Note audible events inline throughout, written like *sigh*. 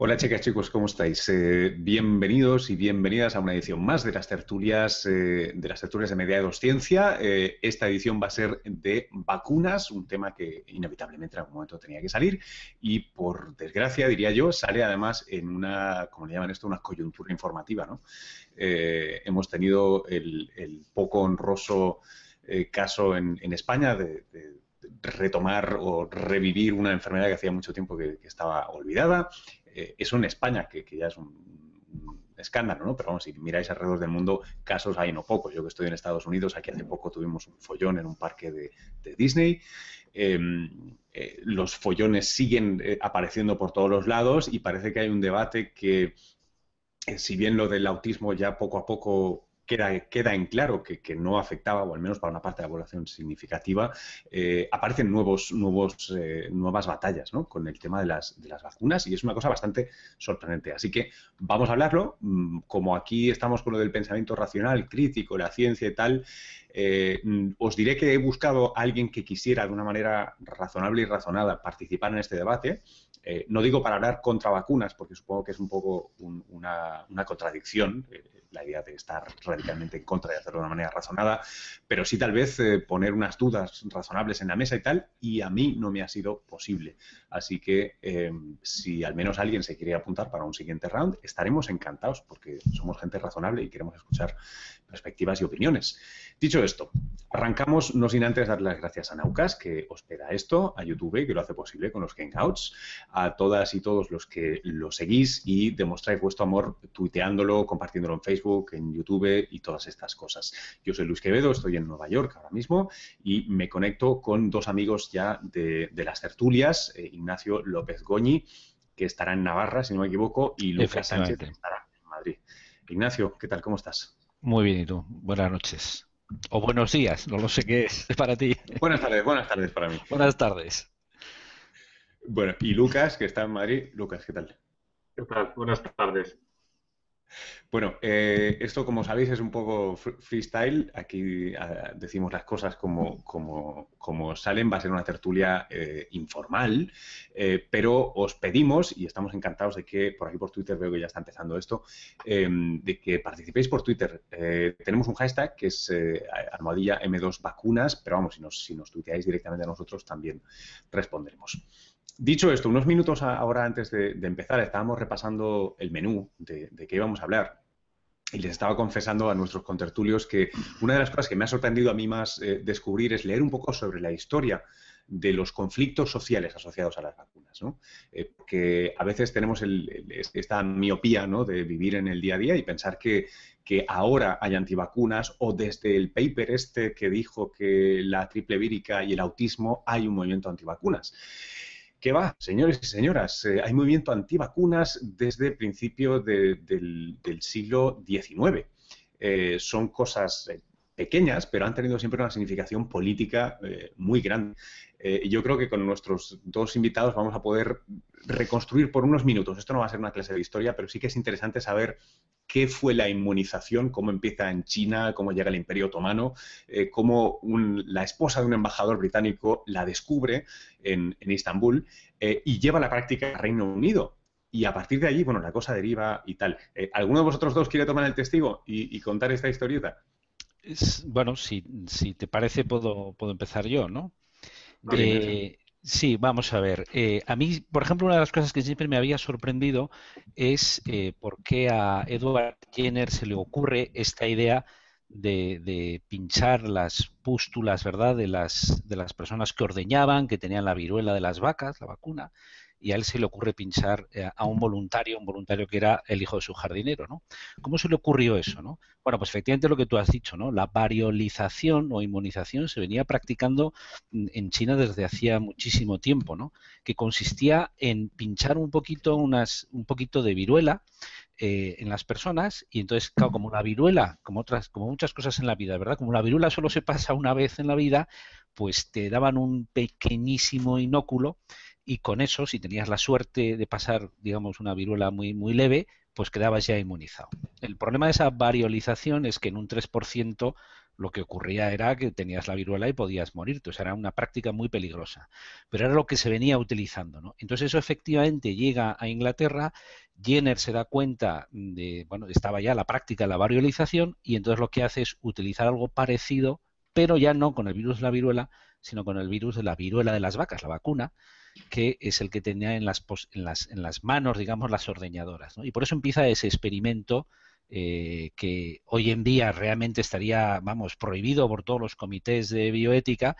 Hola chicas, chicos, ¿cómo estáis? Eh, bienvenidos y bienvenidas a una edición más de las tertulias eh, de las tertulias de Mediados Ciencia. Eh, esta edición va a ser de vacunas, un tema que inevitablemente en algún momento tenía que salir y por desgracia, diría yo, sale además en una, como le llaman esto, una coyuntura informativa. ¿no? hemos tenido el, poco honroso caso en, España de, retomar o revivir una enfermedad que hacía mucho tiempo que estaba olvidada eh, eso en España, que, ya es un, escándalo, ¿no? Pero vamos, si miráis alrededor del mundo, casos hay no pocos. Yo que estoy en Estados Unidos, aquí hace poco tuvimos un follón en un parque de, Disney. Em, eh, los follones siguen eh, apareciendo por todos los lados y parece que hay un debate que, si bien lo del autismo ya poco a poco queda, en claro que, no afectaba, o al menos para una parte de la población significativa, eh, aparecen nuevos, nuevos, eh, nuevas batallas con el tema de las, de las vacunas y es una cosa bastante sorprendente. Así que vamos a hablarlo. Mm, como aquí estamos con lo del pensamiento racional, crítico, la ciencia y tal, eh, mm, os diré que he buscado a alguien que quisiera de una manera razonable y razonada participar en este debate. No digo para hablar contra vacunas, porque supongo que es un poco una, contradicción la idea de estar radicalmente en contra de hacerlo de una manera razonada, pero sí tal vez eh, poner unas dudas razonables en la mesa y tal, y a mí no me ha sido posible. Así que eh, si al menos alguien se quiere apuntar para un siguiente round, estaremos encantados porque somos gente razonable y queremos escuchar perspectivas y opiniones. Dicho esto, arrancamos no sin antes dar las gracias a Naucas, que hospeda esto, a YouTube, que lo hace posible con los Hangouts, a todas y todos los que lo seguís y demostráis vuestro amor tuiteándolo, compartiéndolo en Facebook, en YouTube y todas estas cosas. Yo soy Luis Quevedo, estoy en Nueva York ahora mismo y me conecto con dos amigos ya de, las tertulias, eh, Ignacio López Goñi, que estará en Navarra, si no me equivoco, y Lucas Sánchez, que estará en Madrid. Ignacio, ¿qué tal? ¿Cómo estás? Muy bien, ¿y tú? Buenas noches. O buenos días, no lo sé qué es para ti. Buenas tardes, buenas tardes para mí. Buenas tardes. Bueno, y Lucas, que está en Madrid. Lucas, ¿qué tal? ¿Qué tal? Buenas tardes. Bueno, eh, esto como sabéis es un poco freestyle. Aquí ah, decimos las cosas como, como, salen. Va a ser una tertulia eh, informal, eh, pero os pedimos, y estamos encantados de que por aquí por Twitter veo que ya está empezando esto, em, de que participéis por Twitter. tenemos un hashtag que es almohadilla M2 vacunas, pero vamos, si nos, si nos tuiteáis directamente a nosotros también responderemos. Dicho esto, unos minutos ahora antes de, empezar, estábamos repasando el menú de, qué íbamos a hablar. Y les estaba confesando a nuestros contertulios que una de las cosas que me ha sorprendido a mí más eh, descubrir es leer un poco sobre la historia de los conflictos sociales asociados a las vacunas, ¿no? Eh, porque a veces tenemos esta miopía ¿no? de vivir en el día a día y pensar que, que, ahora hay antivacunas o desde el paper este que dijo que la triple vírica y el autismo hay un movimiento antivacunas. ¿Qué va, señores y señoras? Eh, hay movimiento antivacunas desde principio del, siglo XIX. Eh, son cosas eh, pequeñas, pero han tenido siempre una significación política muy grande. Yo creo que con nuestros dos invitados vamos a poder reconstruir por unos minutos. Esto no va a ser una clase de historia, pero sí que es interesante saber qué fue la inmunización, cómo empieza en China, cómo llega el Imperio Otomano, eh, cómo la esposa de un embajador británico la descubre en, en Istambul eh, y lleva la práctica al Reino Unido. Y a partir de allí, bueno, la cosa deriva y tal. Eh, ¿Alguno de vosotros dos quiere tomar el testigo y, contar esta historieta? bueno, si, te parece, puedo empezar yo, ¿no? Vale, Sí, vamos a ver. Eh, a mí, por ejemplo, una de las cosas que siempre me había sorprendido es eh, por qué a Edward Jenner se le ocurre esta idea de, de, pinchar las pústulas, ¿verdad?, de las, de las personas que ordeñaban, que tenían la viruela de las vacas, la vacuna, y a él se le ocurre pinchar eh, a un voluntario, un voluntario que era el hijo de su jardinero, ¿no? ¿Cómo se le ocurrió eso, no? Bueno, pues efectivamente lo que tú has dicho, ¿no? La variolización o inmunización se venía practicando en China desde hacía muchísimo tiempo, ¿no? Que consistía en pinchar un poquito unas, un poquito de viruela eh, en las personas y entonces, claro, como la viruela, como otras, como muchas cosas en la vida, ¿verdad? Como la viruela solo se pasa una vez en la vida, pues te daban un pequeñísimo inóculo y con eso, si tenías la suerte de pasar, digamos, una viruela muy, muy leve, pues quedabas ya inmunizado. El problema de esa variolización es que en un 3% lo que ocurría era que tenías la viruela y podías morirte. O sea, era una práctica muy peligrosa. Pero era lo que se venía utilizando. ¿no? Entonces eso efectivamente llega a Inglaterra, Jenner se da cuenta de, bueno, estaba ya la práctica de la variolización y entonces lo que hace es utilizar algo parecido, pero ya no con el virus de la viruela, sino con el virus de la viruela de las vacas, la vacuna, que es el que tenía en las, en las, en las manos, digamos, las ordeñadoras. ¿no? Y por eso empieza ese experimento eh, que hoy en día realmente estaría, vamos, prohibido por todos los comités de bioética,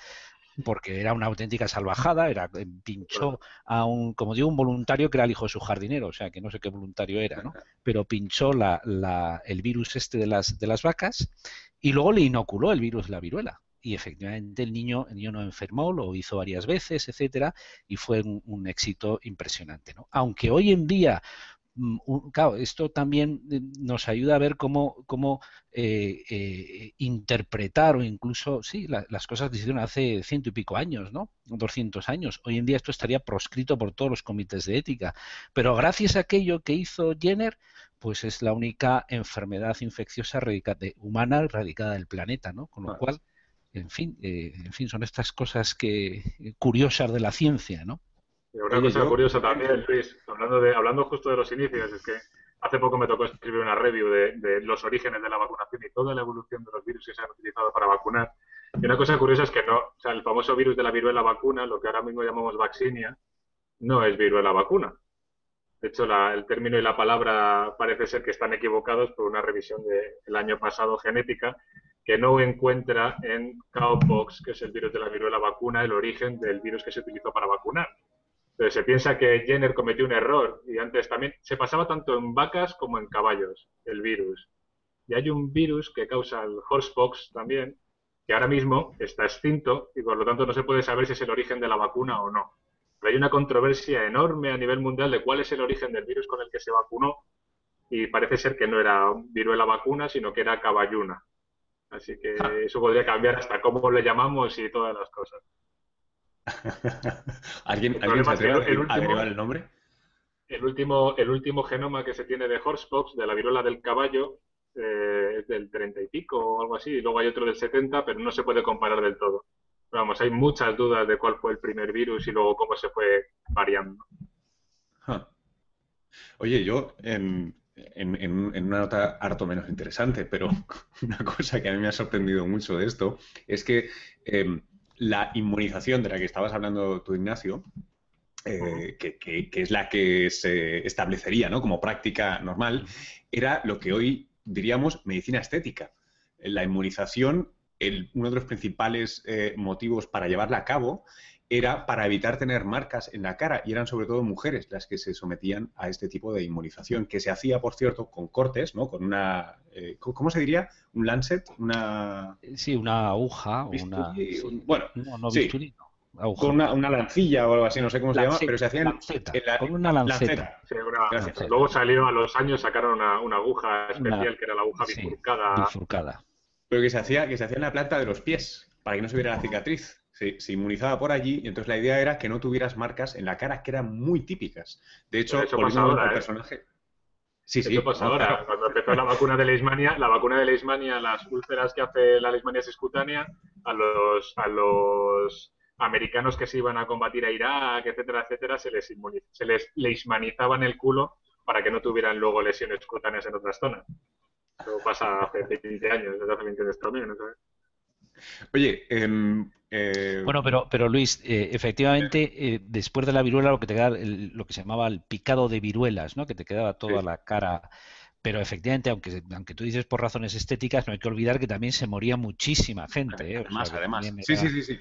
porque era una auténtica salvajada, era eh, pinchó a un, como digo, un voluntario que era el hijo de su jardinero, o sea, que no sé qué voluntario era, ¿no? *laughs* Pero pinchó la, la, el virus este de las, de las vacas y luego le inoculó el virus de la viruela. Y efectivamente el niño, el niño no enfermó, lo hizo varias veces, etcétera, y fue un, un éxito impresionante. ¿no? Aunque hoy en día Mm, claro, esto también eh, nos ayuda a ver cómo, cómo eh, eh, interpretar o incluso, sí, las cosas que se hicieron hace ciento y pico años, ¿no? 200 años. Hoy en día esto estaría proscrito por todos los comités de ética. Pero gracias a aquello que hizo Jenner, pues es la única enfermedad infecciosa humana erradicada del planeta, ¿no? Con lo cual, en fin, en fin, son estas cosas que curiosas de la ciencia, ¿no? una cosa curiosa también, Luis, hablando, de, hablando justo de los inicios, es que hace poco me tocó escribir una review de, los orígenes de la vacunación y toda la evolución de los virus que se han utilizado para vacunar. Y una cosa curiosa es que no, o sea, el famoso virus de la viruela vacuna, lo que ahora mismo llamamos vaccinia, no es viruela vacuna. De hecho, el término y la palabra parece ser que están equivocados por una revisión del año pasado genética que no encuentra en cowpox, que es el virus de la viruela vacuna, el origen del virus que se utilizó para vacunar. Entonces se piensa que Jenner cometió un error y antes también se pasaba tanto en vacas como en caballos el virus. Y hay un virus que causa el horsepox también, que ahora mismo está extinto y por lo tanto no se puede saber si es el origen de la vacuna o no. Pero hay una controversia enorme a nivel mundial de cuál es el origen del virus con el que se vacunó y parece ser que no era viruela vacuna, sino que era caballuna. Así que eso podría cambiar hasta cómo le llamamos y todas las cosas. *laughs* ¿Alguien, ¿alguien se atreve el, último, el nombre? El último, el último genoma que se tiene de horsepox, de la viruela del caballo, eh, es del 30 y pico o algo así, y luego hay otro del 70, pero no se puede comparar del todo. Vamos, hay muchas dudas de cuál fue el primer virus y luego cómo se fue variando. Oye, yo en, una nota harto menos interesante, pero *laughs* una cosa que a mí me ha sorprendido mucho de esto es que em, la inmunización de la que estabas hablando tú, Ignacio, eh, que, es la que se establecería ¿no? como práctica normal, era lo que hoy diríamos medicina estética. La inmunización, uno de los principales eh, motivos para llevarla a cabo era para evitar tener marcas en la cara y eran sobre todo mujeres las que se sometían a este tipo de inmunización, que se hacía, por cierto, con cortes, ¿no? Con una, eh, ¿cómo se diría? ¿Un lancet? Una... Sí, una aguja. una... Bueno, no, Con una, lancilla o algo así, no sé cómo se llama, pero se hacían con una lanceta. Luego salió a los años, sacaron una, aguja especial que era la aguja bifurcada. bifurcada. Pero que se hacía, que se hacía en la planta de los pies, para que no se viera la cicatriz se, inmunizaba por allí y entonces la idea era que no tuvieras marcas en la cara que eran muy típicas. De hecho, eso pasa ahora, ¿eh? personaje. Sí, sí. Eso pasa ahora. Cuando empezó la vacuna de Leishmania, la vacuna de Leishmania, las úlceras que hace la Leishmania subcutánea, a los, a los americanos que se iban a combatir a Irak, etcétera, etcétera, se les, se les leishmanizaban el culo para que no tuvieran luego lesiones cutáneas en otras zonas. Eso pasa hace 20 años, desde hace 20 años también, ¿no Oye, em, eh, bueno, pero, pero Luis, eh, efectivamente, eh, después de la viruela lo que te queda, lo que se llamaba el picado de viruelas, ¿no? Que te quedaba toda la cara. Pero efectivamente, aunque, aunque tú dices por razones estéticas, no hay que olvidar que también se moría muchísima gente. Además, además. Sí, sí, sí,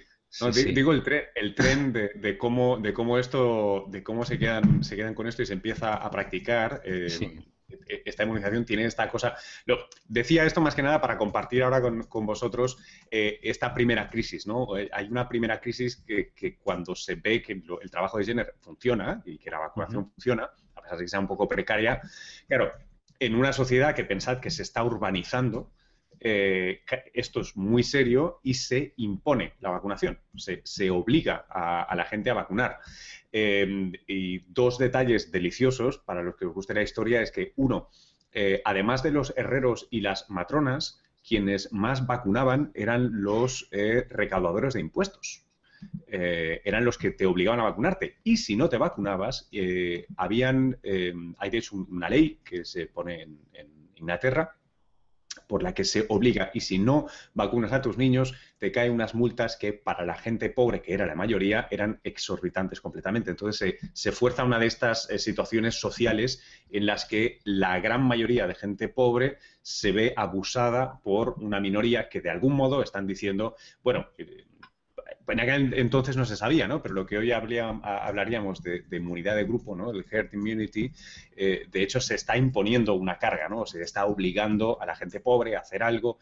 sí. digo el tren, el tren de, cómo, de cómo esto, de cómo se quedan, se quedan con esto y se empieza a practicar. E-, esta inmunización tiene esta cosa. Lo, decía esto más que nada para compartir ahora con, vosotros eh, esta primera crisis, ¿no? Eh, hay una primera crisis que, cuando se ve que el trabajo de Jenner funciona y que la vacunación funciona, a pesar de que sea un poco precaria, claro, en una sociedad que pensad que se está urbanizando, eh, esto es muy serio y se impone la vacunación, se, obliga a, la gente a vacunar. Em, y dos detalles deliciosos para los que os guste la historia es que, uno, eh, además de los herreros y las matronas, quienes más vacunaban eran los eh, recaudadores de impuestos. Eran los que te obligaban a vacunarte. Y si no te vacunabas, habían, hay de hecho una ley que se pone en Inglaterra por la que se obliga y si no vacunas a tus niños te caen unas multas que para la gente pobre, que era la mayoría, eran exorbitantes completamente. Entonces se, fuerza una de estas eh, situaciones sociales en las que la gran mayoría de gente pobre se ve abusada por una minoría que de algún modo están diciendo, bueno, eh, en aquel entonces no se sabía, ¿no? Pero lo que hoy hablaríamos de, inmunidad de grupo, ¿no? El herd immunity, eh, de hecho se está imponiendo una carga, ¿no? Se está obligando a la gente pobre a hacer algo.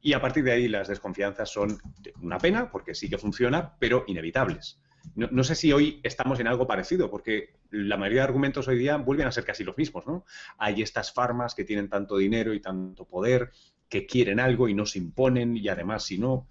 Y a partir de ahí las desconfianzas son una pena, porque sí que funciona, pero inevitables. No, no, sé si hoy estamos en algo parecido, porque la mayoría de argumentos hoy día vuelven a ser casi los mismos, ¿no? Hay estas farmas que tienen tanto dinero y tanto poder, que quieren algo y no se imponen, y además si no,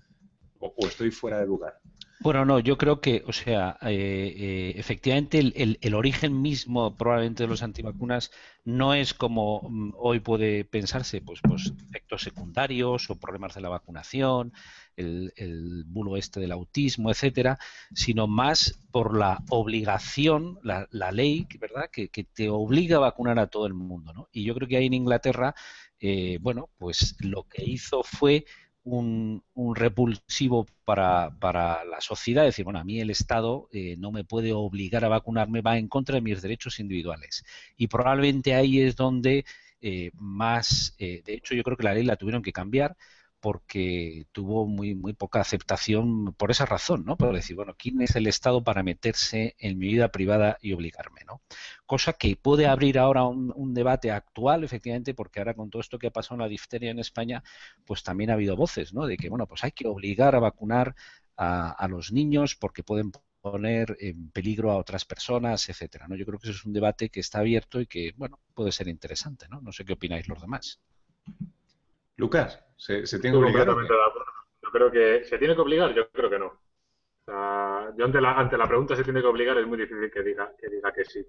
o, estoy fuera de lugar? Bueno, no, yo creo que, o sea, eh, eh, efectivamente el, origen mismo probablemente de los antivacunas no es como mm, hoy puede pensarse, pues, pues efectos secundarios o problemas de la vacunación, el, el bulo este del autismo, etcétera, sino más por la obligación, la, ley, ¿verdad?, que, te obliga a vacunar a todo el mundo, ¿no? Y yo creo que ahí en Inglaterra, eh, bueno, pues lo que hizo fue un, repulsivo para, para, la sociedad, decir, bueno, a mí el Estado eh, no me puede obligar a vacunarme, va en contra de mis derechos individuales. Y probablemente ahí es donde eh, más, eh, de hecho yo creo que la ley la tuvieron que cambiar porque tuvo muy, muy poca aceptación por esa razón, ¿no? Por decir, bueno, ¿quién es el Estado para meterse en mi vida privada y obligarme, ¿no? Cosa que puede abrir ahora un, debate actual, efectivamente, porque ahora con todo esto que ha pasado en la difteria en España, pues también ha habido voces, ¿no? De que, bueno, pues hay que obligar a vacunar a, los niños porque pueden poner en peligro a otras personas, etcétera, ¿no? Yo creo que eso es un debate que está abierto y que, bueno, puede ser interesante, ¿no? No sé qué opináis los demás. Lucas, ¿se, tiene que obligar? Yo creo que se tiene que obligar, yo creo que no. yo ante la, ante la pregunta se tiene que obligar es muy difícil que diga que, diga que sí.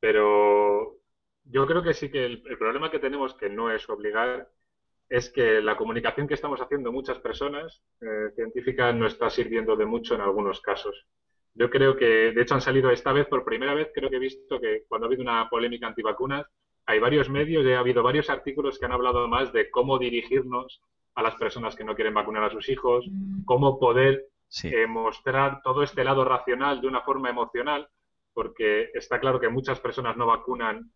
Pero yo creo que sí que el, problema que tenemos, que no es obligar, es que la comunicación que estamos haciendo muchas personas eh, científicas no está sirviendo de mucho en algunos casos. Yo creo que, de hecho, han salido esta vez por primera vez, creo que he visto que cuando ha habido una polémica antivacunas, hay varios medios, y ha habido varios artículos que han hablado más de cómo dirigirnos a las personas que no quieren vacunar a sus hijos, mm. cómo poder eh, mostrar todo este lado racional de una forma emocional, porque está claro que muchas personas no vacunan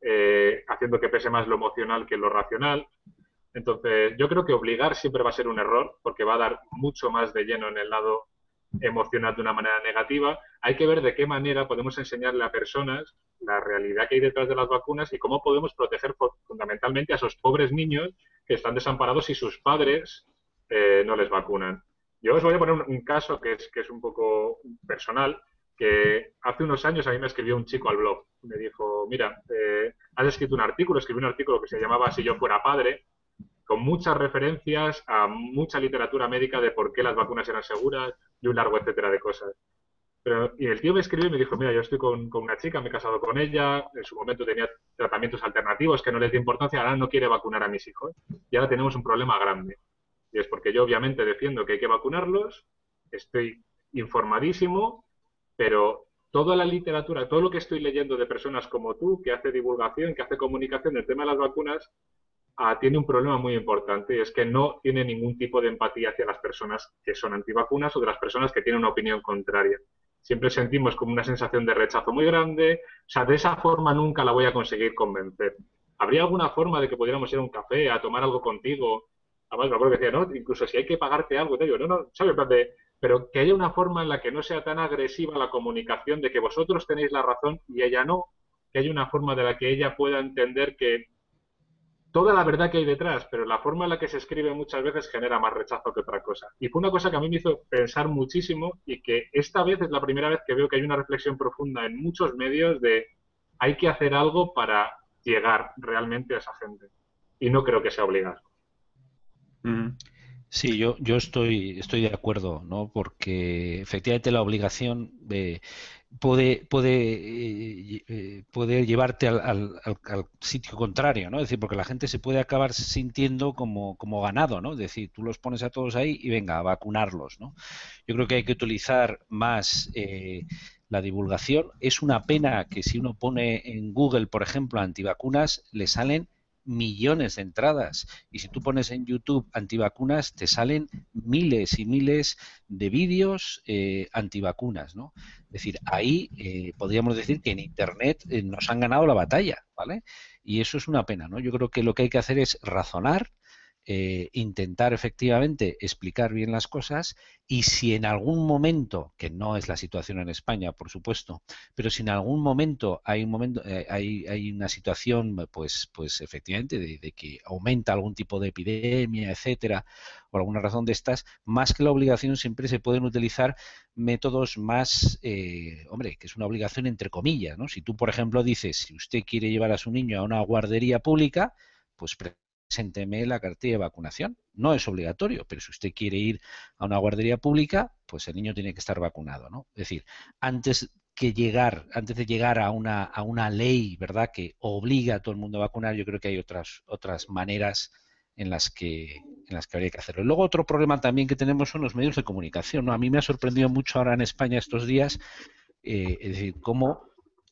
eh, haciendo que pese más lo emocional que lo racional. Entonces, yo creo que obligar siempre va a ser un error, porque va a dar mucho más de lleno en el lado emocional de una manera negativa. Hay que ver de qué manera podemos enseñarle a personas la realidad que hay detrás de las vacunas y cómo podemos proteger fundamentalmente a esos pobres niños que están desamparados y sus padres eh, no les vacunan. Yo os voy a poner un, caso que es, que es un poco personal, que hace unos años a mí me escribió un chico al blog. Me dijo, mira, eh, has escrito un artículo, escribí un artículo que se llamaba Si yo fuera padre, con muchas referencias a mucha literatura médica de por qué las vacunas eran seguras y un largo etcétera de cosas. Pero, y el tío me escribió y me dijo, mira, yo estoy con, una chica, me he casado con ella, en su momento tenía tratamientos alternativos que no les di importancia, ahora no quiere vacunar a mis hijos. Y ahora tenemos un problema grande. Y es porque yo obviamente defiendo que hay que vacunarlos, estoy informadísimo, pero toda la literatura, todo lo que estoy leyendo de personas como tú, que hace divulgación, que hace comunicación del tema de las vacunas, ah, tiene un problema muy importante y es que no tiene ningún tipo de empatía hacia las personas que son antivacunas o de las personas que tienen una opinión contraria siempre sentimos como una sensación de rechazo muy grande. O sea, de esa forma nunca la voy a conseguir convencer. ¿Habría alguna forma de que pudiéramos ir a un café a tomar algo contigo? Además, me acuerdo que decía, no, incluso si hay que pagarte algo, te digo, no, no, ¿sabes? pero que haya una forma en la que no sea tan agresiva la comunicación de que vosotros tenéis la razón y ella no, que haya una forma de la que ella pueda entender que toda la verdad que hay detrás, pero la forma en la que se escribe muchas veces genera más rechazo que otra cosa. Y fue una cosa que a mí me hizo pensar muchísimo y que esta vez es la primera vez que veo que hay una reflexión profunda en muchos medios de hay que hacer algo para llegar realmente a esa gente. Y no creo que sea obligado. Sí, yo, yo estoy, estoy de acuerdo, ¿no? Porque efectivamente la obligación de puede, puede, eh, puede llevarte al, al, sitio contrario, ¿no? Es decir, porque la gente se puede acabar sintiendo como, como ganado, ¿no? Es decir, tú los pones a todos ahí y venga, a vacunarlos, ¿no? Yo creo que hay que utilizar más eh, la divulgación. Es una pena que si uno pone en Google, por ejemplo, antivacunas, le salen millones de entradas. Y si tú pones en YouTube antivacunas, te salen miles y miles de vídeos eh, antivacunas, ¿no? Es decir, ahí eh, podríamos decir que en Internet eh, nos han ganado la batalla, ¿vale? Y eso es una pena, ¿no? Yo creo que lo que hay que hacer es razonar, eh, intentar efectivamente explicar bien las cosas y si en algún momento, que no es la situación en España, por supuesto, pero si en algún momento hay un momento, eh, hay, hay, una situación, pues, pues efectivamente, de, que aumenta algún tipo de epidemia, etcétera, por alguna razón de estas, más que la obligación siempre se pueden utilizar métodos más, eh, hombre, que es una obligación entre comillas, ¿no? Si tú, por ejemplo, dices, si usted quiere llevar a su niño a una guardería pública, pues presénteme la cartilla de vacunación. No es obligatorio, pero si usted quiere ir a una guardería pública, pues el niño tiene que estar vacunado, ¿no? Es decir, antes que llegar, antes de llegar a una, a una ley, ¿verdad?, que obliga a todo el mundo a vacunar, yo creo que hay otras, otras maneras en las que en las que habría que hacerlo. luego otro problema también que tenemos son los medios de comunicación. ¿no? A mí me ha sorprendido mucho ahora en España estos días, eh, es decir, cómo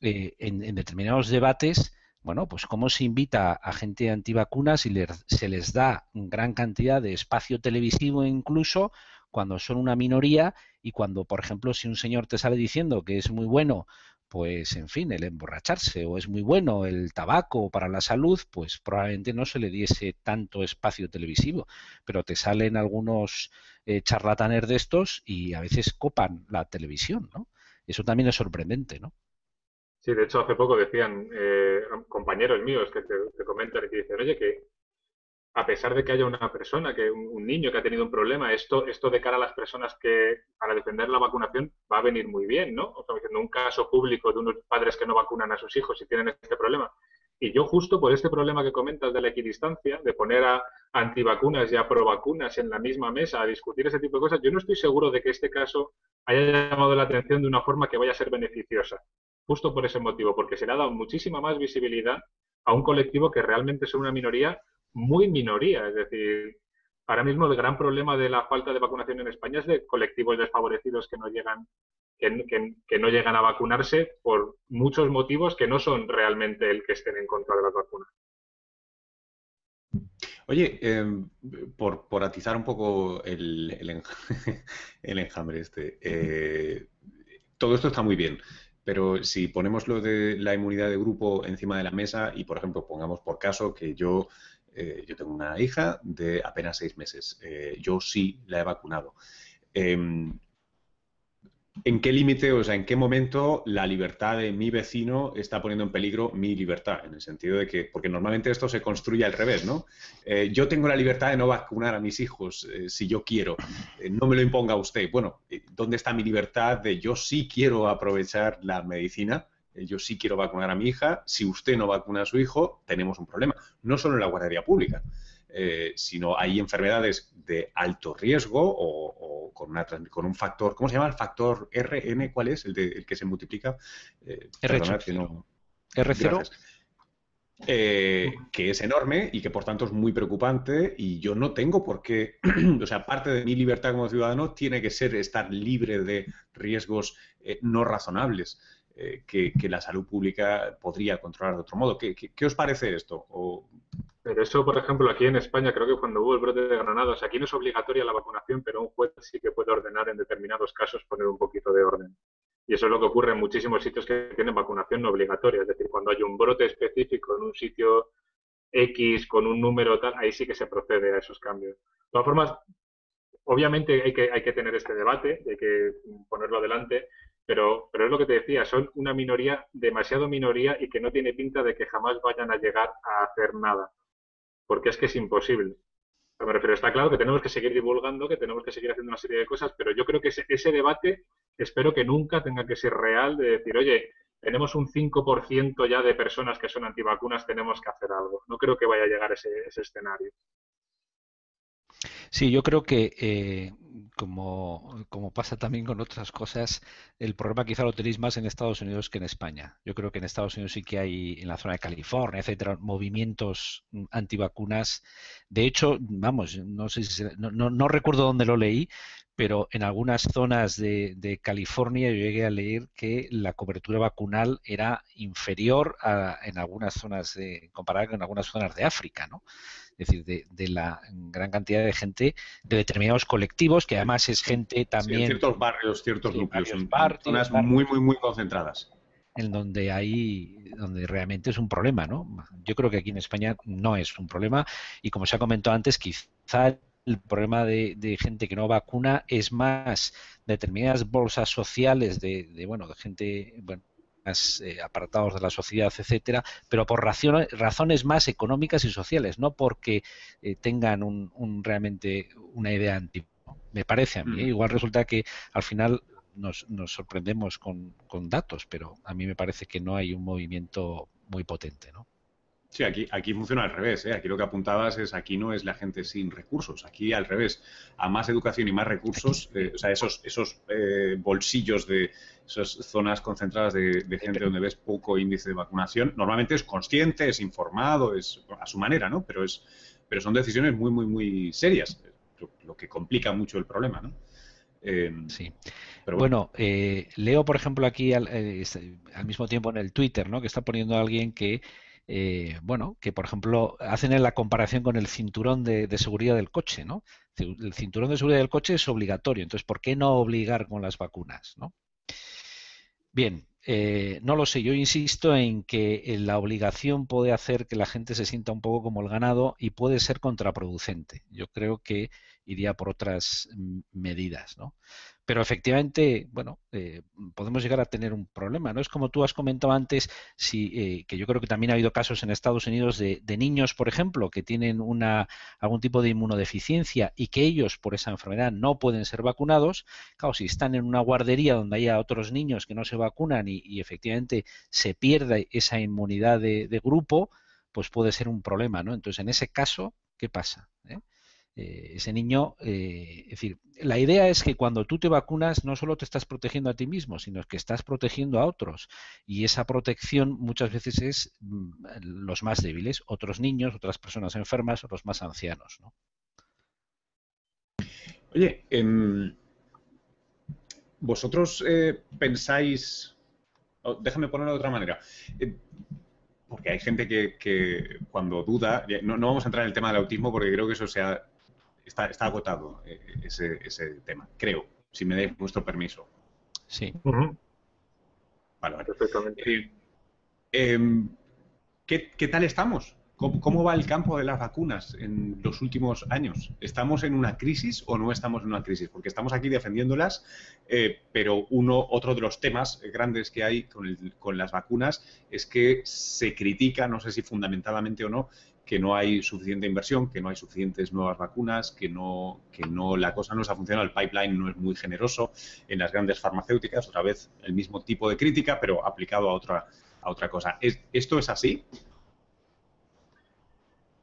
eh, en, determinados debates bueno, pues cómo se invita a gente antivacunas y se les da gran cantidad de espacio televisivo incluso cuando son una minoría y cuando, por ejemplo, si un señor te sale diciendo que es muy bueno, pues en fin, el emborracharse o es muy bueno el tabaco para la salud, pues probablemente no se le diese tanto espacio televisivo, pero te salen algunos eh, charlatanes de estos y a veces copan la televisión, ¿no? Eso también es sorprendente, ¿no? Sí, de hecho hace poco decían eh, compañeros míos que te, comentan y dicen, oye, que a pesar de que haya una persona, que un, niño que ha tenido un problema, esto, esto de cara a las personas que para defender la vacunación va a venir muy bien, ¿no? O sea, diciendo un caso público de unos padres que no vacunan a sus hijos y tienen este problema. Y yo justo por este problema que comentas de la equidistancia, de poner a antivacunas y a provacunas en la misma mesa a discutir ese tipo de cosas, yo no estoy seguro de que este caso haya llamado la atención de una forma que vaya a ser beneficiosa justo por ese motivo, porque se le ha dado muchísima más visibilidad a un colectivo que realmente es una minoría muy minoría. Es decir, ahora mismo el gran problema de la falta de vacunación en España es de colectivos desfavorecidos que no llegan que, no llegan a vacunarse por muchos motivos que no son realmente el que estén en contra de las vacunas. Oye, em, por, por, atizar un poco el, *laughs* el, enjambre este, eh, todo esto está muy bien, pero si ponemos lo de la inmunidad de grupo encima de la mesa y, por ejemplo, pongamos por caso que yo, eh, yo tengo una hija de apenas seis meses, eh, yo sí la he vacunado. Em, ¿En qué límite, o sea, en qué momento la libertad de mi vecino está poniendo en peligro mi libertad? En el sentido de que, porque normalmente esto se construye al revés, ¿no? Eh, yo tengo la libertad de no vacunar a mis hijos eh, si yo quiero, eh, no me lo imponga usted. Bueno, ¿dónde está mi libertad de yo sí quiero aprovechar la medicina? yo sí quiero vacunar a mi hija. Si usted no vacuna a su hijo, tenemos un problema. No solo en la guardería pública. Eh, sino hay enfermedades de alto riesgo o, con, una, con, un factor, ¿cómo se llama? El factor RN, ¿cuál es? El, de, el que se multiplica. Eh, R0. R0. Eh, que es enorme y que por tanto es muy preocupante y yo no tengo por qué, *clears throat* o sea, parte de mi libertad como ciudadano tiene que ser estar libre de riesgos no razonables que, la salud pública podría controlar de otro modo. ¿Qué, qué, os parece esto? O, pero eso, por ejemplo, aquí en España, creo que cuando hubo el brote de Granados, aquí no es obligatoria la vacunación, pero un juez sí que puede ordenar en determinados casos poner un poquito de orden. Y eso es lo que ocurre en muchísimos sitios que tienen vacunación no obligatoria. Es decir, cuando hay un brote específico en un sitio X con un número tal, ahí sí que se procede a esos cambios. De todas formas, obviamente hay que, hay que tener este debate, hay que ponerlo adelante, pero, pero es lo que te decía, son una minoría, demasiado minoría y que no tiene pinta de que jamás vayan a llegar a hacer nada porque es que es imposible. Me refiero, está claro que tenemos que seguir divulgando, que tenemos que seguir haciendo una serie de cosas, pero yo creo que ese, debate espero que nunca tenga que ser real de decir, oye, tenemos un 5% ya de personas que son antivacunas, tenemos que hacer algo. No creo que vaya a llegar ese, ese escenario. Sí, yo creo que, eh, como, como, pasa también con otras cosas, el problema quizá lo tenéis más en Estados Unidos que en España. Yo creo que en Estados Unidos sí que hay, en la zona de California, etcétera, movimientos antivacunas. De hecho, vamos, no sé si, no, no, recuerdo dónde lo leí, pero en algunas zonas de, de, California yo llegué a leer que la cobertura vacunal era inferior a, en algunas zonas, de, comparada con algunas zonas de África, ¿no? es decir, de, la gran cantidad de gente de determinados colectivos, que además es gente también... ciertos barrios, ciertos núcleos, en zonas muy, muy, muy concentradas. En donde hay, donde realmente es un problema, ¿no? Yo creo que aquí en España no es un problema y como se ha comentado antes, quizá el problema de, gente que no vacuna es más determinadas bolsas sociales de, de bueno de gente bueno más eh, apartados de la sociedad, etcétera, pero por razones, más económicas y sociales, no porque eh, tengan un, realmente una idea antigua. Me parece a mí. ¿eh? Igual resulta que al final nos, nos sorprendemos con, con, datos, pero a mí me parece que no hay un movimiento muy potente, ¿no? Sí, aquí, aquí funciona al revés. ¿eh? Aquí lo que apuntabas es aquí no es la gente sin recursos. Aquí al revés. A más educación y más recursos, eh, o sea, esos, esos eh, bolsillos de esas zonas concentradas de, gente donde ves poco índice de vacunación, normalmente es consciente, es informado, es a su manera, ¿no? Pero es, pero son decisiones muy, muy, muy serias, lo, que complica mucho el problema, ¿no? sí. Pero bueno, leo, por ejemplo, aquí al, al mismo tiempo en el Twitter, ¿no? Que está poniendo alguien que eh, bueno, que por ejemplo hacen la comparación con el cinturón de, seguridad del coche, ¿no? El cinturón de seguridad del coche es obligatorio, entonces ¿por qué no obligar con las vacunas, ¿no? Bien, eh, no lo sé, yo insisto en que la obligación puede hacer que la gente se sienta un poco como el ganado y puede ser contraproducente. Yo creo que iría por otras mm, medidas, ¿no? Pero efectivamente, bueno, eh, podemos llegar a tener un problema, ¿no? Es como tú has comentado antes, si, eh, que yo creo que también ha habido casos en Estados Unidos de, niños, por ejemplo, que tienen una, algún tipo de inmunodeficiencia y que ellos por esa enfermedad no pueden ser vacunados. Claro, si están en una guardería donde haya otros niños que no se vacunan y, efectivamente se pierde esa inmunidad de, de, grupo, pues puede ser un problema, ¿no? Entonces, en ese caso, ¿qué pasa? ¿Eh? Eh, ese niño, eh, es decir, la idea es que cuando tú te vacunas no solo te estás protegiendo a ti mismo, sino que estás protegiendo a otros. Y esa protección muchas veces es mm, los más débiles, otros niños, otras personas enfermas los más ancianos. ¿no? Oye, em, vosotros eh, pensáis, déjame ponerlo de otra manera, porque hay gente que, cuando duda, no, no, vamos a entrar en el tema del autismo porque creo que eso se ha está, está agotado eh, ese, ese, tema, creo, si me dais vuestro permiso. Sí. Vale, Perfectamente. Eh, em, ¿qué, ¿qué, tal estamos? ¿Cómo, va el campo de las vacunas en los últimos años? ¿Estamos en una crisis o no estamos en una crisis? Porque estamos aquí defendiéndolas, eh, pero uno, otro de los temas grandes que hay con, con, las vacunas es que se critica, no sé si fundamentalmente o no, que no hay suficiente inversión, que no hay suficientes nuevas vacunas, que no, que no la cosa no está funcionando, el pipeline no es muy generoso en las grandes farmacéuticas, otra vez el mismo tipo de crítica, pero aplicado a otra, a otra cosa. ¿Esto es así?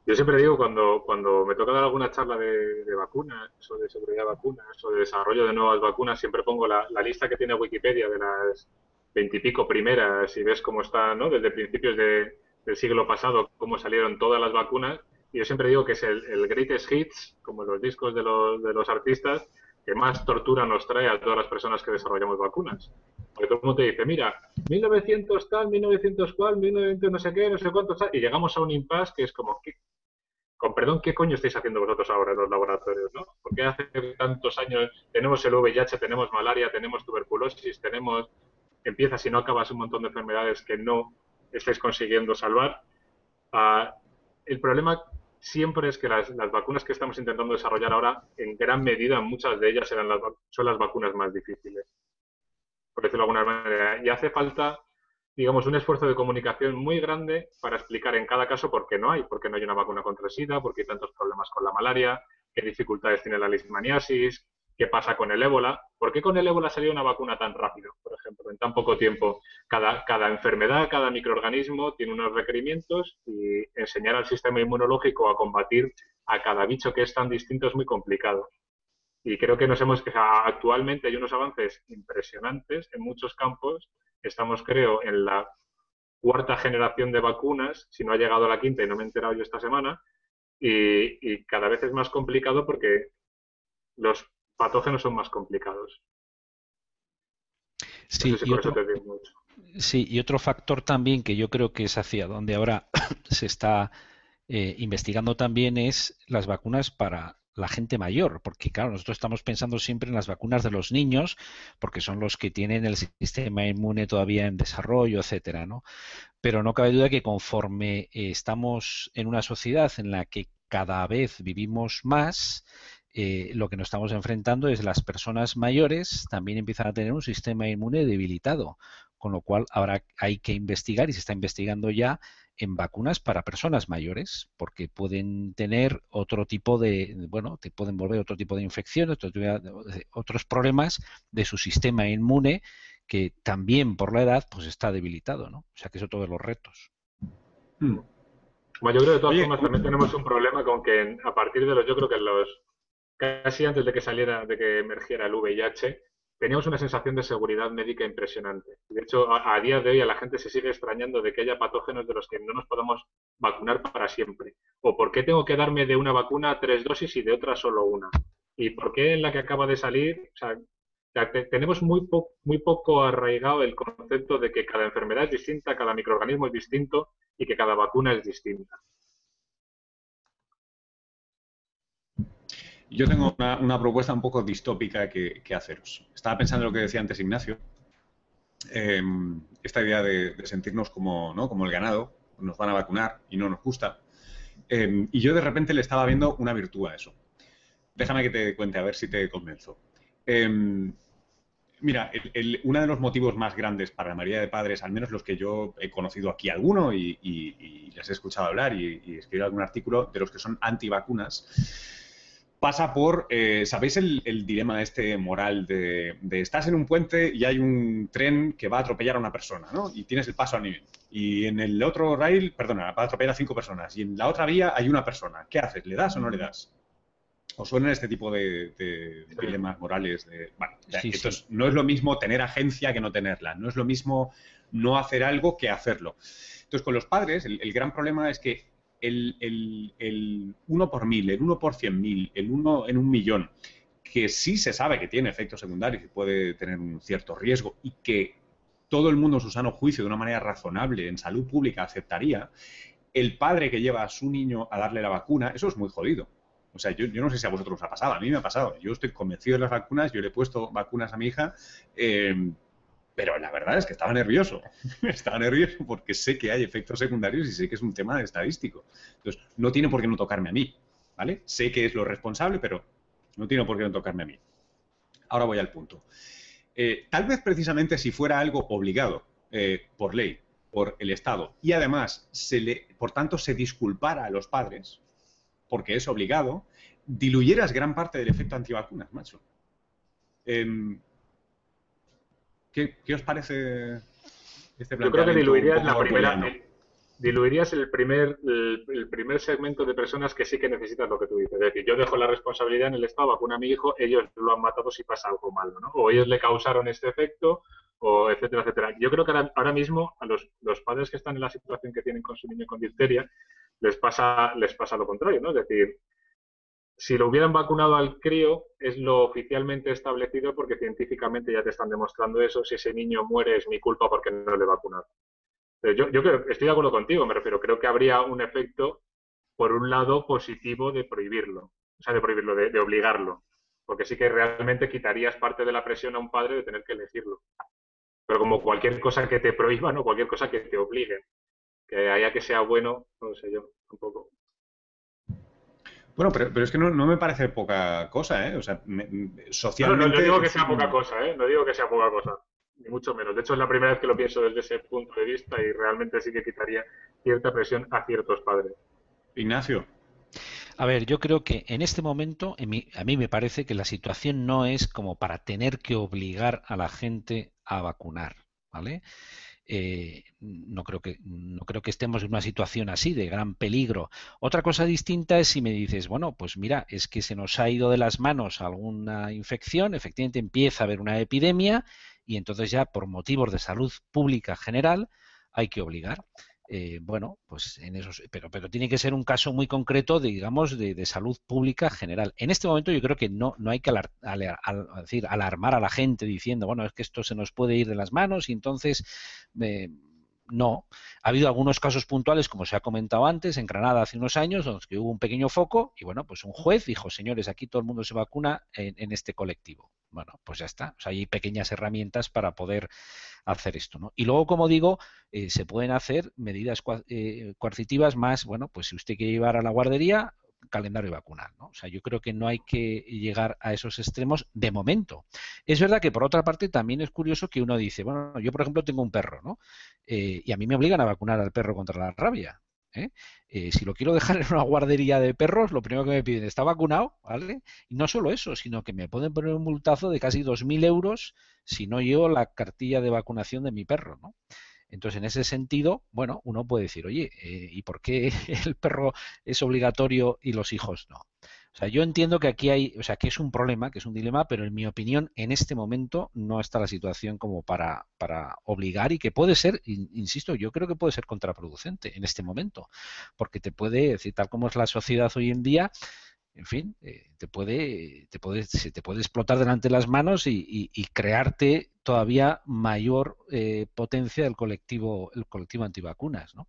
Yo siempre digo, cuando, cuando me toca dar alguna charla de, vacunas o de seguridad de vacunas o de desarrollo de nuevas vacunas, siempre pongo la, la lista que tiene Wikipedia de las veintipico primeras y ves cómo está, ¿no? Desde principios de, del siglo pasado, cómo salieron todas las vacunas. Y yo siempre digo que es el, el greatest hits, como los discos de los, de los artistas, que más tortura nos trae a todas las personas que desarrollamos vacunas. Porque todo el mundo te dice, mira, 1900 tal, 1900 cual, 1900 no sé qué, no sé cuánto tal, y llegamos a un impasse que es como, con perdón, ¿qué coño estáis haciendo vosotros ahora en los laboratorios? ¿no? Porque hace tantos años tenemos el VIH, tenemos malaria, tenemos tuberculosis, tenemos, empiezas y no acabas un montón de enfermedades que no estáis consiguiendo salvar. Ah, el problema siempre es que las, vacunas que estamos intentando desarrollar ahora, en gran medida, muchas de ellas eran las, son las vacunas más difíciles, por decirlo de alguna manera. Y hace falta, digamos, un esfuerzo de comunicación muy grande para explicar en cada caso por qué no hay, por qué no hay una vacuna contra el SIDA, por qué hay tantos problemas con la malaria, qué dificultades tiene la leishmaniasis, qué pasa con el ébola. ¿Por qué con el ébola salió una vacuna tan rápido, por ejemplo, en tan poco tiempo? Cada, enfermedad, cada microorganismo tiene unos requerimientos y enseñar al sistema inmunológico a combatir a cada bicho que es tan distinto es muy complicado. Y creo que nos hemos, actualmente hay unos avances impresionantes en muchos campos. Estamos, creo, en la cuarta generación de vacunas, si no ha llegado a la quinta y no me he enterado yo esta semana, y, cada vez es más complicado porque los patógenos son más complicados. Sí, y otro, sí, y otro factor también que yo creo que es hacia donde ahora *coughs* se está eh, investigando también es las vacunas para la gente mayor, porque claro, nosotros estamos pensando siempre en las vacunas de los niños, porque son los que tienen el sistema inmune todavía en desarrollo, etcétera, ¿no? Pero no cabe duda que conforme eh, estamos en una sociedad en la que cada vez vivimos más, eh, lo que nos estamos enfrentando es las personas mayores también empiezan a tener un sistema inmune debilitado, con lo cual ahora hay que investigar y se está investigando ya en vacunas para personas mayores, porque pueden tener otro tipo de, bueno, te pueden volver otro tipo de infecciones, otros problemas de su sistema inmune que también por la edad pues está debilitado, ¿no? O sea que es otro de los retos. Hmm. Bueno, yo creo que de todas formas también tenemos un problema con que a partir de los, yo creo que los, casi antes de que saliera, de que emergiera el VIH, teníamos una sensación de seguridad médica impresionante. De hecho, a, día de hoy a la gente se sigue extrañando de que haya patógenos de los que no nos podamos vacunar para siempre. O por qué tengo que darme de una vacuna tres dosis y de otra solo una. Y por qué en la que acaba de salir, o sea, tenemos muy, muy poco arraigado el concepto de que cada enfermedad es distinta, cada microorganismo es distinto y que cada vacuna es distinta. Yo tengo una, propuesta un poco distópica que, haceros. Estaba pensando en lo que decía antes Ignacio. Em, esta idea de, sentirnos como, como el ganado, nos van a vacunar y no nos gusta. Em, y yo de repente le estaba viendo una virtud a eso. Déjame que te cuente a ver si te convenzo. Em, mira, uno de los motivos más grandes para la mayoría de padres, al menos los que yo he conocido aquí alguno y, les he escuchado hablar y, y escribir algún artículo, de los que son antivacunas, pasa por, eh, ¿sabéis el, dilema este moral de, estás en un puente y hay un tren que va a atropellar a una persona, ¿no? Y tienes el paso a nivel. Y en el otro rail, perdona, va a atropellar a cinco personas. Y en la otra vía hay una persona. ¿Qué haces? ¿Le das o no le das? ¿Os suenan este tipo de, dilemas morales? De, bueno, no es lo mismo tener agencia que no tenerla. No es lo mismo no hacer algo que hacerlo. Entonces, con los padres, el gran problema es que el, el, el 1 por mil, el 1 por cien mil, el 1 en un millón, que sí se sabe que tiene efectos secundarios y puede tener un cierto riesgo y que todo el mundo en su sano juicio de una manera razonable en salud pública aceptaría, el padre que lleva a su niño a darle la vacuna, eso es muy jodido. O sea, yo, yo no sé si a vosotros os ha pasado, a mí me ha pasado. Yo estoy convencido de las vacunas, yo le he puesto vacunas a mi hija, eh, pero la verdad es que estaba nervioso. *laughs* estaba nervioso porque sé que hay efectos secundarios y sé que es un tema estadístico. Entonces, no tiene por qué no tocarme a mí, ¿vale? Sé que es lo responsable, pero no tiene por qué no tocarme a mí. Ahora voy al punto. Eh, tal vez precisamente si fuera algo obligado eh, por ley, por el Estado, y además, se le, por tanto, se disculpara a los padres, porque es obligado, diluyeras gran parte del efecto antivacunas, macho. Em, ¿Qué, os parece este planteamiento? Yo creo que diluirías la primera, diluirías el primer, el, primer segmento de personas que sí que necesitan lo que tú dices. Es decir, yo dejo la responsabilidad en el Estado, vacuno a mi hijo, ellos lo han matado si pasa algo malo, ¿no? O ellos le causaron este efecto, o etcétera, etcétera. Yo creo que ahora, mismo a los, los, padres que están en la situación que tienen con su niño con difteria, les pasa, les pasa lo contrario, ¿no? Es decir, si lo hubieran vacunado al crío, es lo oficialmente establecido porque científicamente ya te están demostrando eso. Si ese niño muere es mi culpa porque no le he vacunado. Yo, yo creo, estoy de acuerdo contigo, me refiero. Creo que habría un efecto, por un lado, positivo de prohibirlo. O sea, de prohibirlo, de, obligarlo. Porque sí que realmente quitarías parte de la presión a un padre de tener que elegirlo. Pero como cualquier cosa que te prohíban o cualquier cosa que te obligue, que haya que sea bueno, no sé yo, tampoco. Bueno, pero, es que no, me parece poca cosa, ¿eh? O sea, socialmente... No, digo que sea poca cosa, ¿eh? No digo que sea poca cosa, ni mucho menos. De hecho, es la primera vez que lo pienso desde ese punto de vista y realmente sí que quitaría cierta presión a ciertos padres. Ignacio. A ver, yo creo que en este momento, a mí me parece que la situación no es como para tener que obligar a la gente a vacunar, ¿vale? Eh, no creo que no creo que estemos en una situación así de gran peligro. Otra cosa distinta es si me dices, bueno, pues mira, es que se nos ha ido de las manos alguna infección, efectivamente empieza a haber una epidemia y entonces ya por motivos de salud pública general hay que obligar. Eh, bueno, pues en esos, pero, pero tiene que ser un caso muy concreto, de, digamos, de, salud pública general. En este momento yo creo que no, no hay que decir, alarmar a la gente diciendo, bueno, es que esto se nos puede ir de las manos y entonces eh, no. Ha habido algunos casos puntuales, como se ha comentado antes, en Granada hace unos años, donde hubo un pequeño foco y bueno, pues un juez dijo, señores, aquí todo el mundo se vacuna en, este colectivo. Bueno, pues ya está. O sea, hay pequeñas herramientas para poder hacer esto, ¿no? Y luego, como digo, eh, se pueden hacer medidas eh, coercitivas más, bueno, pues si usted quiere llevar a la guardería, calendario vacunal. ¿no? O sea, yo creo que no hay que llegar a esos extremos de momento. Es verdad que por otra parte también es curioso que uno dice, bueno, yo por ejemplo tengo un perro, ¿no? Eh, y a mí me obligan a vacunar al perro contra la rabia. ¿Eh? Eh, si lo quiero dejar *laughs* en una guardería de perros, lo primero que me piden está vacunado, ¿vale? Y no solo eso, sino que me pueden poner un multazo de casi 2.000 euros si no llevo la cartilla de vacunación de mi perro, ¿no? Entonces, en ese sentido, bueno, uno puede decir, oye, eh, ¿y por qué *laughs* el perro es obligatorio y los hijos no? O sea, yo entiendo que aquí hay, o sea, que es un problema, que es un dilema, pero en mi opinión, en este momento no está la situación como para, para obligar y que puede ser, insisto, yo creo que puede ser contraproducente en este momento, porque te puede, decir, tal como es la sociedad hoy en día, en fin, eh, te puede, te puede, se te puede explotar delante de las manos y, crearte todavía mayor eh, potencia del colectivo, el colectivo antivacunas, ¿no?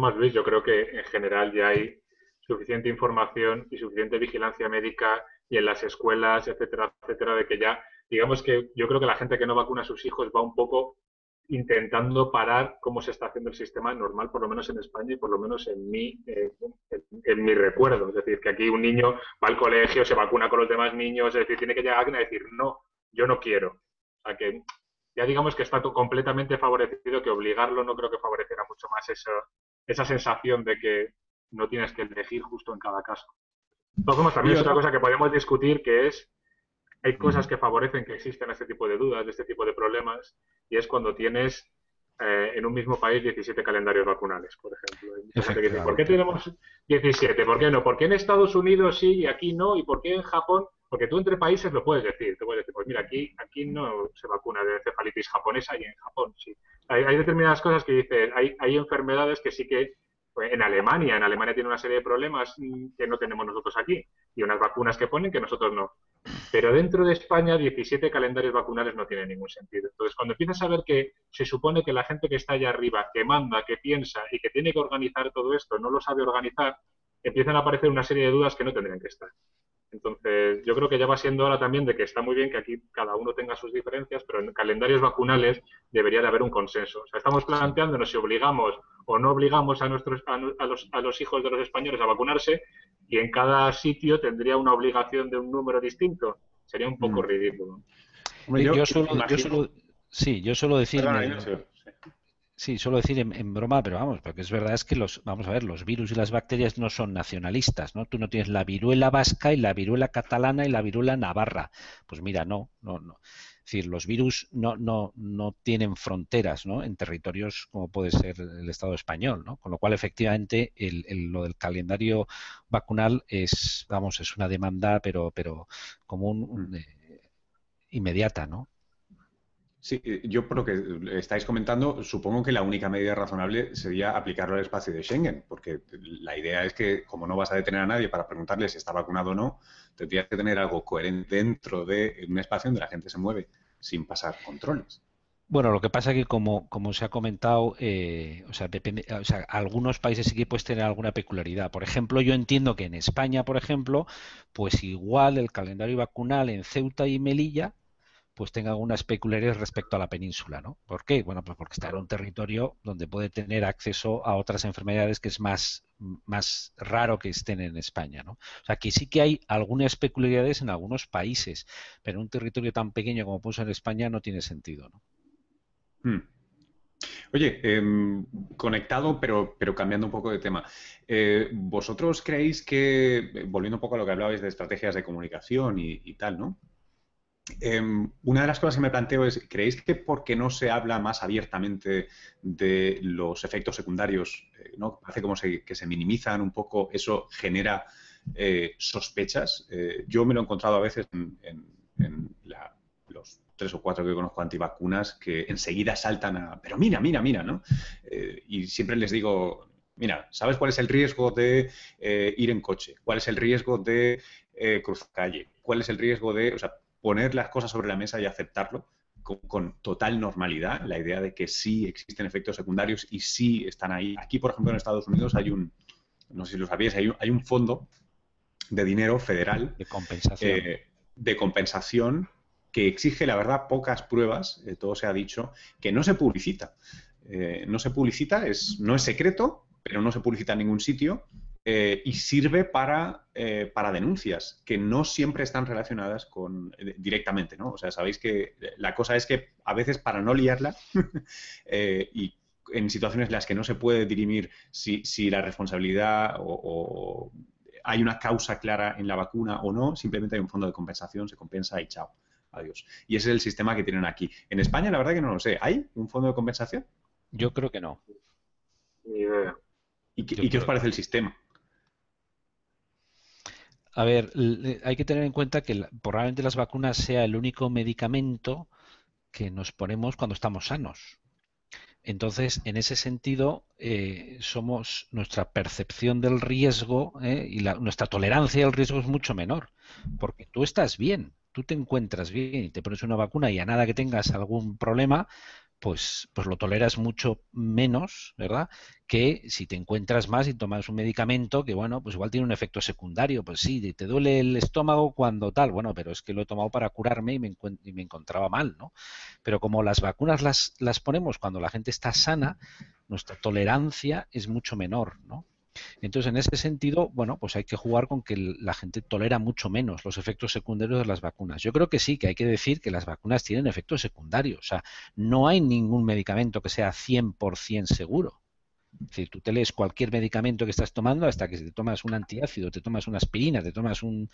más, Luis, yo creo que en general ya hay suficiente información y suficiente vigilancia médica y en las escuelas, etcétera, etcétera, de que ya, digamos que yo creo que la gente que no vacuna a sus hijos va un poco intentando parar cómo se está haciendo el sistema normal, por lo menos en España y por lo menos en mi, eh, en, mi recuerdo. Es decir, que aquí un niño va al colegio, se vacuna con los demás niños, es decir, tiene que llegar a decir, no, yo no quiero. O sea, que ya digamos que está completamente favorecido, que obligarlo no creo que favorecerá mucho más eso, esa sensación de que no tienes que elegir justo en cada caso. Entonces, también es otra cosa que podemos discutir, que es hay cosas que favorecen que existan este tipo de dudas, de este tipo de problemas, y es cuando tienes eh, en un mismo país 17 calendarios vacunales, por ejemplo. ¿por qué tenemos 17? ¿Por qué no? ¿Por qué en Estados Unidos sí y aquí no? ¿Y por qué en Japón? Porque tú entre países lo puedes decir. Te puedes decir, pues mira, aquí, aquí no se vacuna de encefalitis japonesa y en Japón sí. Hay, hay determinadas cosas que dicen, hay, hay enfermedades que sí que pues, en Alemania, en Alemania tiene una serie de problemas que no tenemos nosotros aquí y unas vacunas que ponen que nosotros no. Pero dentro de España, 17 calendarios vacunales no tiene ningún sentido. Entonces, cuando empiezas a ver que se supone que la gente que está allá arriba, que manda, que piensa y que tiene que organizar todo esto, no lo sabe organizar, empiezan a aparecer una serie de dudas que no tendrían que estar. Entonces, yo creo que ya va siendo hora también de que está muy bien que aquí cada uno tenga sus diferencias, pero en calendarios vacunales debería de haber un consenso. O sea, estamos planteándonos si obligamos o no obligamos a, nuestros, a, los, a los hijos de los españoles a vacunarse y en cada sitio tendría una obligación de un número distinto. Sería un poco mm. ridículo. yo, solo, sí, yo suelo decir... Sí, suelo decir en, broma, pero vamos, porque es verdad es que los, vamos a ver, los virus y las bacterias no son nacionalistas, ¿no? Tú no tienes la viruela vasca y la viruela catalana y la viruela navarra. Pues mira, no, no, no. Es decir, los virus no, no, no tienen fronteras, ¿no? En territorios como puede ser el Estado español, ¿no? Con lo cual, efectivamente, el, lo del calendario vacunal es, vamos, es una demanda, pero, pero común, eh, inmediata, ¿no? Sí, yo por lo que estáis comentando, supongo que la única medida razonable sería aplicarlo al espacio de Schengen, porque la idea es que, como no vas a detener a nadie para preguntarle si está vacunado o no, tendrías que tener algo coherente dentro de un espacio donde la gente se mueve sin pasar controles. Bueno, lo que pasa es que, como, como se ha comentado, eh, o, sea, depende, o sea, algunos países sí que puedes tener alguna peculiaridad. Por ejemplo, yo entiendo que en España, por ejemplo, pues igual el calendario vacunal en Ceuta y Melilla pues tenga algunas peculiaridades respecto a la península, ¿no? ¿Por qué? Bueno, pues porque está en un territorio donde puede tener acceso a otras enfermedades que es más, más raro que estén en España, ¿no? O sea, que sí que hay algunas peculiaridades en algunos países, pero en un territorio tan pequeño como puso en España no tiene sentido, ¿no? Hmm. Oye, em, conectado, pero, pero cambiando un poco de tema. Eh, ¿Vosotros creéis que, volviendo un poco a lo que hablabais de estrategias de comunicación y tal, ¿no? Em, una de las cosas que me planteo es, ¿creéis que porque no se habla más abiertamente de los efectos secundarios, eh, ¿no? parece como que se minimizan un poco, eso genera eh, sospechas? Eh, yo me lo he encontrado a veces en, los tres o cuatro que conozco antivacunas que enseguida saltan a, pero mira, mira, mira, ¿no? y siempre les digo, mira, ¿sabes cuál es el riesgo de ir en coche? ¿Cuál es el riesgo de cruzar calle? ¿Cuál es el riesgo de, poner las cosas sobre la mesa y aceptarlo con, total normalidad, la idea de que sí existen efectos secundarios y sí están ahí. Aquí, por ejemplo, en Estados Unidos hay un, no sé si lo sabíais, hay un, fondo de dinero federal de compensación, eh, de compensación que exige, la verdad, pocas pruebas, eh, todo se ha dicho, que no se publicita. Eh, no se publicita, es, no es secreto, pero no se publicita en ningún sitio eh, y sirve para, eh, para, denuncias que no siempre están relacionadas con eh, directamente, ¿no? O sea, sabéis que la cosa es que a veces para no liarla *laughs* y en situaciones en las que no se puede dirimir si, la responsabilidad o, hay una causa clara en la vacuna o no, simplemente hay un fondo de compensación, se compensa y chao, adiós. Y ese es el sistema que tienen aquí. En España, la verdad que no lo sé. ¿Hay un fondo de compensación? Yo creo que no. ¿Y qué os parece el sistema? A ver, hay que tener en cuenta que probablemente las vacunas sea el único medicamento que nos ponemos cuando estamos sanos. Entonces, en ese sentido, eh, somos nuestra percepción del riesgo eh, y nuestra tolerancia al riesgo es mucho menor, porque tú estás bien, tú te encuentras bien y te pones una vacuna y a nada que tengas algún problema, pues, pues lo toleras mucho menos, ¿verdad? Que si te encuentras más y tomas un medicamento que, bueno, pues igual tiene un efecto secundario. Pues sí, te duele el estómago cuando tal, bueno, pero es que lo he tomado para curarme y me, y me encontraba mal, ¿no? Pero como las vacunas las, las ponemos cuando la gente está sana, nuestra tolerancia es mucho menor, ¿no? Entonces, en ese sentido, bueno, pues hay que jugar con que la gente tolera mucho menos los efectos secundarios de las vacunas. Yo creo que sí, que hay que decir que las vacunas tienen efectos secundarios. O sea, no hay ningún medicamento que sea 100% seguro. Es decir, tú te lees cualquier medicamento que estás tomando hasta que te tomas un antiácido, te tomas una aspirina, te tomas un,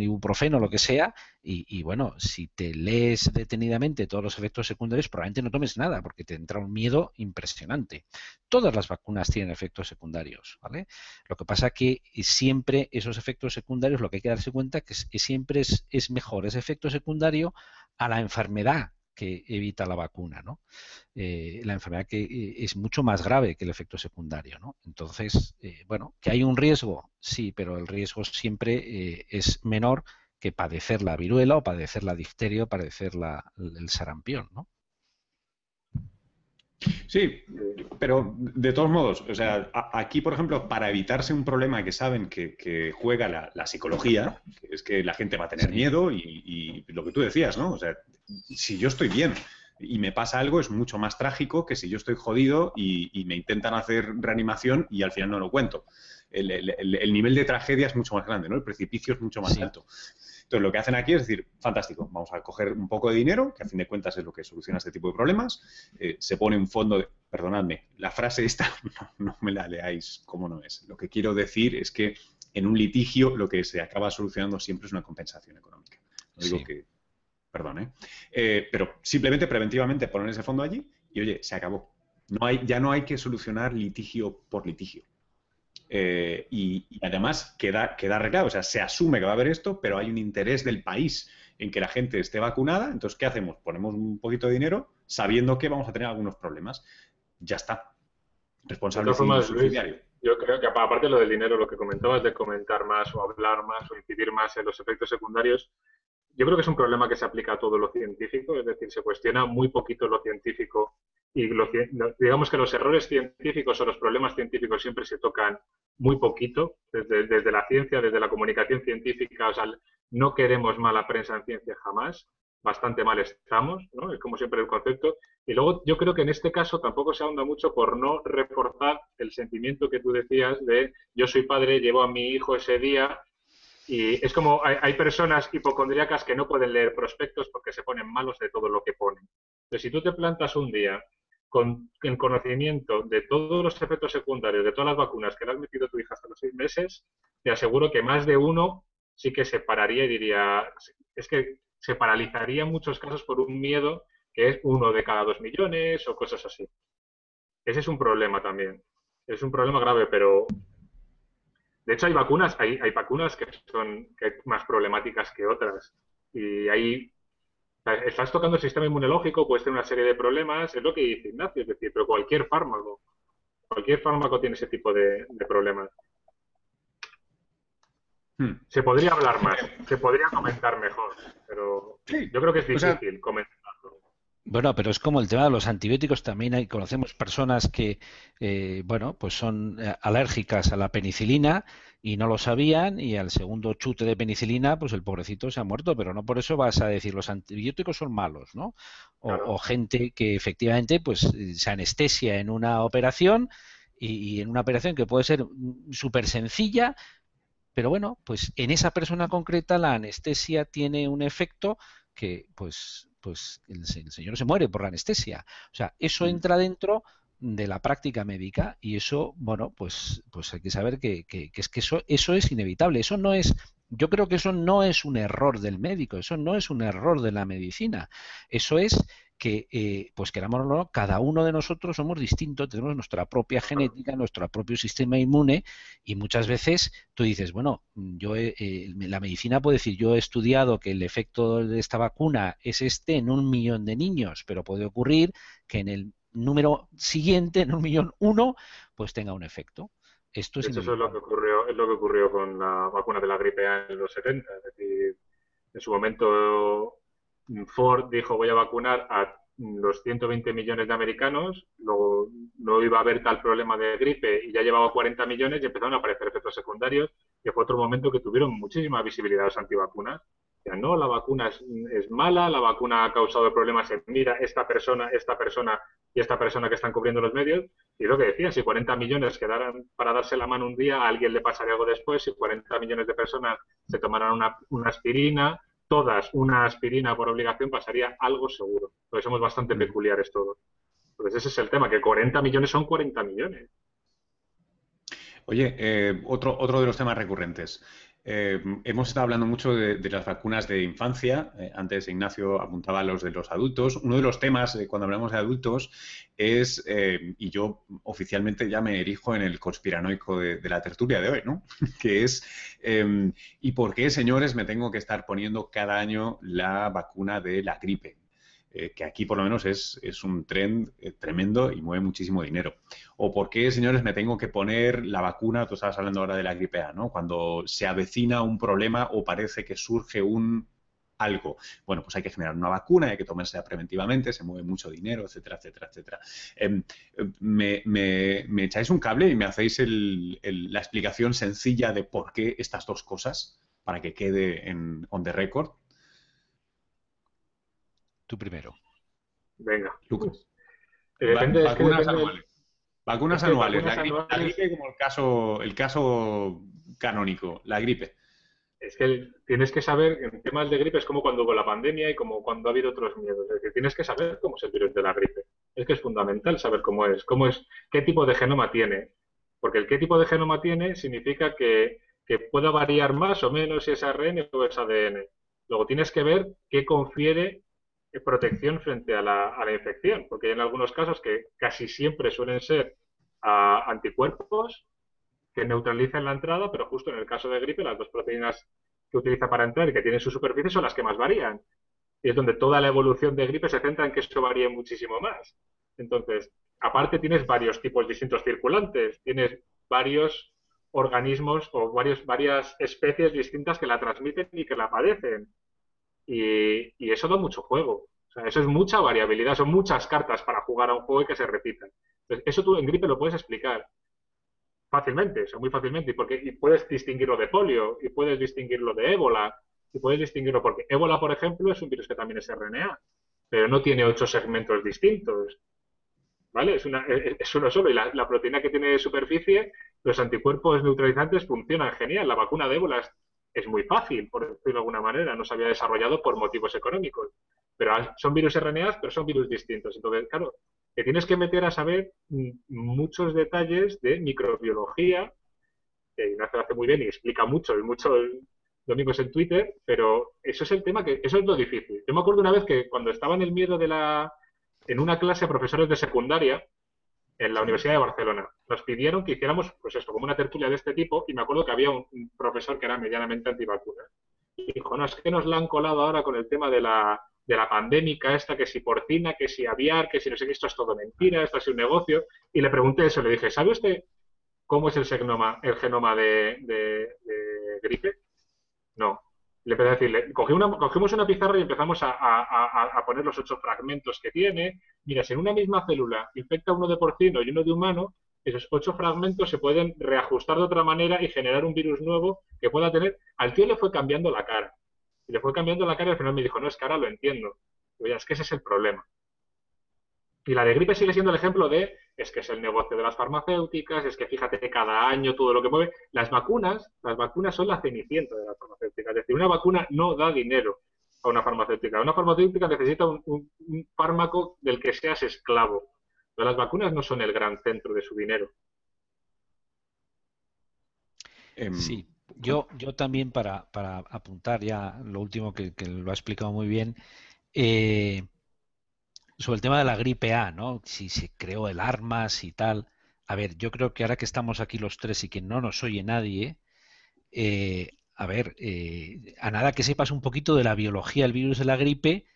ibuprofeno, lo que sea, y, bueno, si te lees detenidamente todos los efectos secundarios, probablemente no tomes nada porque te entra un miedo impresionante. Todas las vacunas tienen efectos secundarios, ¿vale? Lo que pasa que siempre esos efectos secundarios, lo que hay que darse cuenta que, es, que siempre es, es mejor ese efecto secundario a la enfermedad que evita la vacuna, ¿no? Eh, la enfermedad que eh, es mucho más grave que el efecto secundario, ¿no? Entonces, eh, bueno, que hay un riesgo, sí, pero el riesgo siempre es menor que padecer la viruela o padecer la difteria o padecer la, el sarampión, ¿no? Sí, pero de todos modos, o sea, aquí, por ejemplo, para evitarse un problema que saben que, juega la, psicología, que es que la gente va a tener miedo y, lo que tú decías, ¿no? O sea, si yo estoy bien y me pasa algo, es mucho más trágico que si yo estoy jodido y, me intentan hacer reanimación y al final no lo cuento. El, nivel de tragedia es mucho más grande, ¿no? El precipicio es mucho más alto. Entonces, lo que hacen aquí es decir, fantástico, vamos a coger un poco de dinero, que a fin de cuentas es lo que soluciona este tipo de problemas, eh, se pone un fondo de... Perdonadme, la frase esta *laughs* no, me la leáis como no es. Lo que quiero decir es que en un litigio lo que se acaba solucionando siempre es una compensación económica. No digo que... Perdón, ¿eh? ¿eh? Pero simplemente preventivamente poner ese fondo allí y, oye, se acabó. No hay, ya no hay que solucionar litigio por litigio. Eh, y, además queda, queda arreglado, o sea, se asume que va a haber esto, pero hay un interés del país en que la gente esté vacunada, entonces, ¿qué hacemos? Ponemos un poquito de dinero sabiendo que vamos a tener algunos problemas. Ya está. Responsable subsidiario. Yo creo que aparte de lo del dinero, lo que comentabas de comentar más o hablar más o incidir más en los efectos secundarios, yo creo que es un problema que se aplica a todo lo científico, es decir, se cuestiona muy poquito lo científico y digamos que los errores científicos o los problemas científicos siempre se tocan muy poquito desde, la ciencia, desde la comunicación científica, o sea, no queremos mala prensa en ciencia jamás, bastante mal estamos, ¿no? Es como siempre el concepto. Y luego yo creo que en este caso tampoco se ahonda mucho por no reforzar el sentimiento que tú decías de yo soy padre, llevo a mi hijo ese día y es como hay, personas hipocondríacas que no pueden leer prospectos porque se ponen malos de todo lo que ponen. Entonces, si tú te plantas un día con el conocimiento de todos los efectos secundarios, de todas las vacunas que le has metido a tu hija hasta los seis meses, te aseguro que más de uno sí que se pararía y diría, es que se paralizaría muchos casos por un miedo que es uno de cada dos millones o cosas así. Ese es un problema también. Es un problema grave, pero de hecho hay vacunas, hay, hay vacunas que son más problemáticas que otras. Y estás tocando el sistema inmunológico, puedes tener una serie de problemas, es lo que dice Ignacio, es decir, pero cualquier fármaco, cualquier fármaco tiene ese tipo de problemas. Hmm. Se podría hablar más, se podría comentar mejor, pero yo creo que es difícil comentarlo. Bueno, pero es como el tema de los antibióticos. También hay, conocemos personas que, eh, bueno, pues son eh, alérgicas a la penicilina y no lo sabían y al segundo chute de penicilina, pues el pobrecito se ha muerto. Pero no por eso vas a decir los antibióticos son malos, ¿no? O, gente que efectivamente, pues se anestesia en una operación y, y en una operación que puede ser súper sencilla, pero bueno, pues en esa persona concreta la anestesia tiene un efecto que pues, pues el, señor se muere por la anestesia. O sea, eso mm. entra dentro de la práctica médica y eso, bueno, pues, pues hay que saber que, que, que es que eso, eso es inevitable. Eso no es yo creo que eso no es un error del médico, eso no es un error de la medicina. Eso es que, eh, pues queramos o no, cada uno de nosotros somos distintos, tenemos nuestra propia genética, nuestro propio sistema inmune y muchas veces tú dices, bueno, yo eh, la medicina puede decir, yo he estudiado que el efecto de esta vacuna es este en un millón de niños, pero puede ocurrir que en el número siguiente, en un millón uno, pues tenga un efecto. Esto es Eso es lo que ocurrió, es lo que ocurrió con la vacuna de la gripe A en los 70, es decir, en su momento Ford dijo voy a vacunar a los 120 millones de americanos, luego no iba a haber tal problema de gripe y ya llevaba 40 millones y empezaron a aparecer efectos secundarios, que fue otro momento que tuvieron muchísima visibilidad los antivacunas. No, la vacuna es, mala, la vacuna ha causado problemas en, mira, esta persona, esta persona y esta persona que están cubriendo los medios. Y lo que decían, si 40 millones quedaran para darse la mano un día, a alguien le pasaría algo después, si 40 millones de personas se tomaran una, una aspirina, todas una aspirina por obligación, pasaría algo seguro. Porque somos bastante mm. peculiares todos. Entonces ese es el tema, que 40 millones son 40 millones. Oye, eh, otro, otro de los temas recurrentes. Eh, hemos estado hablando mucho de, las vacunas de infancia. Eh, antes Ignacio apuntaba a los de los adultos. Uno de los temas eh, cuando hablamos de adultos es, y yo oficialmente ya me erijo en el conspiranoico de, de la tertulia de hoy, ¿no? *laughs* que es, em, ¿y por qué, señores, me tengo que estar poniendo cada año la vacuna de la gripe? Eh, que aquí por lo menos es, un trend eh, tremendo y mueve muchísimo dinero. O por qué, señores, me tengo que poner la vacuna, tú estabas hablando ahora de la gripe A, ¿no? Cuando se avecina un problema o parece que surge un algo. Bueno, pues hay que generar una vacuna, hay que tomársela preventivamente, se mueve mucho dinero, etcétera, etcétera, etcétera. Em, me, me, echáis un cable y me hacéis la explicación sencilla de por qué estas dos cosas, para que quede en on the record. Tú primero. Venga. Lucas. Eh, vacunas anuales. Vacunas anuales. la, gripe, como el caso, el caso canónico, la gripe. Es que tienes que saber, en temas de gripe es como cuando hubo la pandemia y como cuando ha habido otros miedos. Es que tienes que saber cómo es el virus de la gripe. Es que es fundamental saber cómo es, cómo es, qué tipo de genoma tiene. Porque el qué tipo de genoma tiene significa que, que pueda variar más o menos si es ARN o es ADN. Luego tienes que ver qué confiere protección frente a la, a la, infección, porque en algunos casos que casi siempre suelen ser ah, anticuerpos que neutralizan la entrada, pero justo en el caso de gripe, las dos proteínas que utiliza para entrar y que tienen su superficie son las que más varían. Y es donde toda la evolución de gripe se centra en que eso varíe muchísimo más. Entonces, aparte tienes varios tipos distintos circulantes, tienes varios organismos o varios, varias especies distintas que la transmiten y que la padecen. Y, eso da mucho juego. O sea, eso es mucha variabilidad, son muchas cartas para jugar a un juego y que se repitan. Entonces, eso tú en gripe lo puedes explicar fácilmente, o muy fácilmente, y, porque, puedes distinguirlo de polio, y puedes distinguirlo de ébola, y puedes distinguirlo porque ébola, por ejemplo, es un virus que también es RNA, pero no tiene ocho segmentos distintos. ¿Vale? Es, una, es uno solo. Y la, la, proteína que tiene de superficie, los anticuerpos neutralizantes funcionan genial. La vacuna de ébola es muy fácil, por decirlo de alguna manera, no se había desarrollado por motivos económicos. Pero son virus RNA, pero son virus distintos. Entonces, claro, te tienes que meter a saber muchos detalles de microbiología, que Ignacio hace muy bien y explica mucho, y mucho domingos en Twitter, pero eso es el tema que, eso es lo difícil. Yo me acuerdo una vez que cuando estaba en el miedo de la, en una clase a profesores de secundaria, en la Universidad de Barcelona. Nos pidieron que hiciéramos, pues esto, como una tertulia de este tipo, y me acuerdo que había un, profesor que era medianamente antivacunas. Y dijo, no, es que nos la han colado ahora con el tema de la, de la pandémica esta, que si porcina, que si aviar, que si no sé qué, esto es todo mentira, esto es un negocio. Y le pregunté eso, le dije, ¿sabe usted cómo es el genoma, el genoma de, de gripe? No. Le empecé a decirle, cogimos una pizarra y empezamos a, poner los ocho fragmentos que tiene. Mira, si en una misma célula infecta uno de porcino y uno de humano, esos ocho fragmentos se pueden reajustar de otra manera y generar un virus nuevo que pueda tener. Al tío le fue cambiando la cara. Y le fue cambiando la cara y al final me dijo, no, es que ahora lo entiendo. Y es que ese es el problema. Y la de gripe sigue siendo el ejemplo de, es que es el negocio de las farmacéuticas, es que fíjate que cada año todo lo que mueve. Las vacunas, las vacunas son la cenicienta de las farmacéuticas. Es decir, una vacuna no da dinero a una farmacéutica. Una farmacéutica necesita un, fármaco del que seas esclavo. Pero las vacunas no son el gran centro de su dinero. Em, sí, yo, yo también para, apuntar ya lo último que, que, lo ha explicado muy bien, eh, sobre el tema de la gripe A, ¿no? Si se creó el armas y tal. A ver, yo creo que ahora que estamos aquí los tres y que no nos oye nadie, eh, a ver, eh, a nada que sepas un poquito de la biología del virus de la gripe,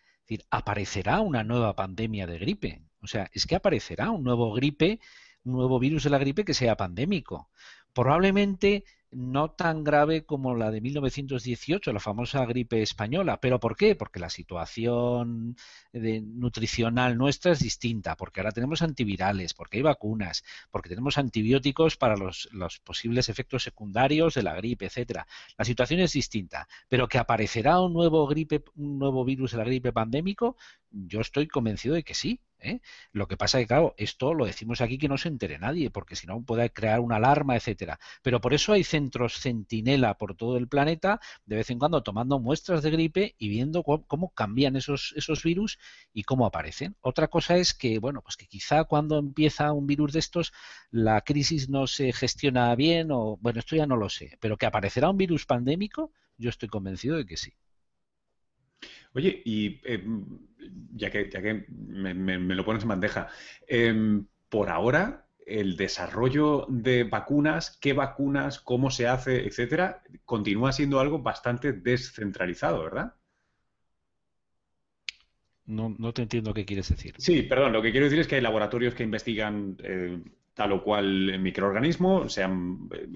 aparecerá una nueva pandemia de gripe. O sea, es que aparecerá un nuevo gripe, un nuevo virus de la gripe que sea pandémico. Probablemente no tan grave como la de 1918, la famosa gripe española. ¿Pero por qué? Porque la situación nutricional nuestra es distinta, porque ahora tenemos antivirales, porque hay vacunas, porque tenemos antibióticos para los, los posibles efectos secundarios de la gripe, etcétera. La situación es distinta, pero que aparecerá un nuevo gripe, un nuevo virus de la gripe pandémico, yo estoy convencido de que sí. ¿Eh? Lo que pasa es que, claro, esto lo decimos aquí que no se entere nadie, porque si no puede crear una alarma, etcétera. Pero por eso hay centros centinela por todo el planeta, de vez en cuando tomando muestras de gripe y viendo cómo, cambian esos, esos virus y cómo aparecen. Otra cosa es que, bueno, pues que quizá cuando empieza un virus de estos, la crisis no se gestiona bien, o bueno, esto ya no lo sé, pero que aparecerá un virus pandémico, yo estoy convencido de que sí. Oye, y eh, ya que, ya que me, lo pones en bandeja, em, por ahora el desarrollo de vacunas, qué vacunas, cómo se hace, etcétera, continúa siendo algo bastante descentralizado, ¿verdad? No, no, te entiendo qué quieres decir. Sí, perdón, lo que quiero decir es que hay laboratorios que investigan eh, tal o cual microorganismo, se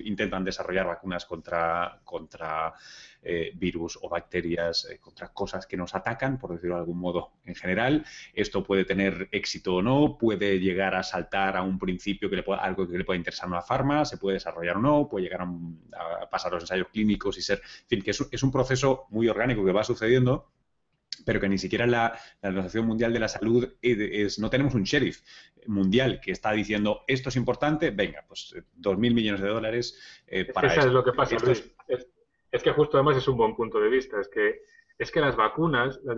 intentan desarrollar vacunas contra, contra eh, virus o bacterias, eh, contra cosas que nos atacan, por decirlo de algún modo en general. Esto puede tener éxito o no, puede llegar a saltar a un principio que le pueda, algo que le pueda interesar a una farma, se puede desarrollar o no, puede llegar a, pasar los ensayos clínicos y ser, en fin, que es, es un proceso muy orgánico que va sucediendo pero que ni siquiera la, Organización Mundial de la Salud es, no tenemos un sheriff mundial que está diciendo esto es importante, venga, pues eh, dos mil millones de dólares eh, para eso. es lo que pasa, Luis. Es, que justo además es un buen punto de vista, es que es que las vacunas las,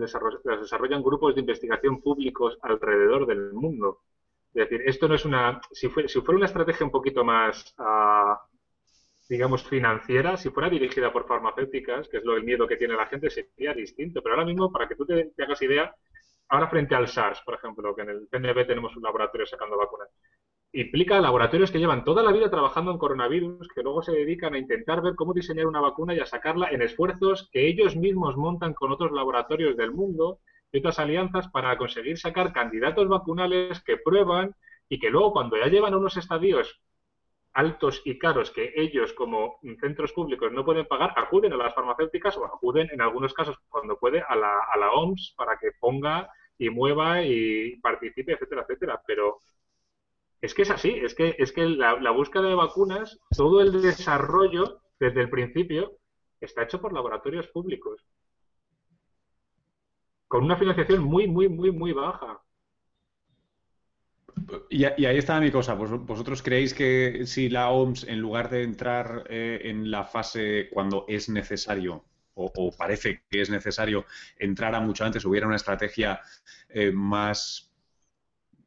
desarrollan grupos de investigación públicos alrededor del mundo. Es decir, esto no es una. Si, si fuera una estrategia un poquito más. Uh, digamos, financiera, si fuera dirigida por farmacéuticas, que es lo el miedo que tiene la gente, sería distinto. Pero ahora mismo, para que tú te, hagas idea, ahora frente al SARS, por ejemplo, que en el PNB tenemos un laboratorio sacando vacunas, implica laboratorios que llevan toda la vida trabajando en coronavirus, que luego se dedican a intentar ver cómo diseñar una vacuna y a sacarla en esfuerzos que ellos mismos montan con otros laboratorios del mundo y otras alianzas para conseguir sacar candidatos vacunales que prueban y que luego cuando ya llevan unos estadios altos y caros que ellos como centros públicos no pueden pagar, acuden a las farmacéuticas o acuden en algunos casos cuando puede a la, a la OMS para que ponga y mueva y participe, etcétera, etcétera. Pero es que es así, es que, es que la, la búsqueda de vacunas, todo el desarrollo desde el principio está hecho por laboratorios públicos. Con una financiación muy, muy, muy, muy baja. Y, ahí está mi cosa. ¿Vosotros creéis que si la OMS, en lugar de entrar eh, en la fase cuando es necesario, o, parece que es necesario, entrara mucho antes, hubiera una estrategia eh, más.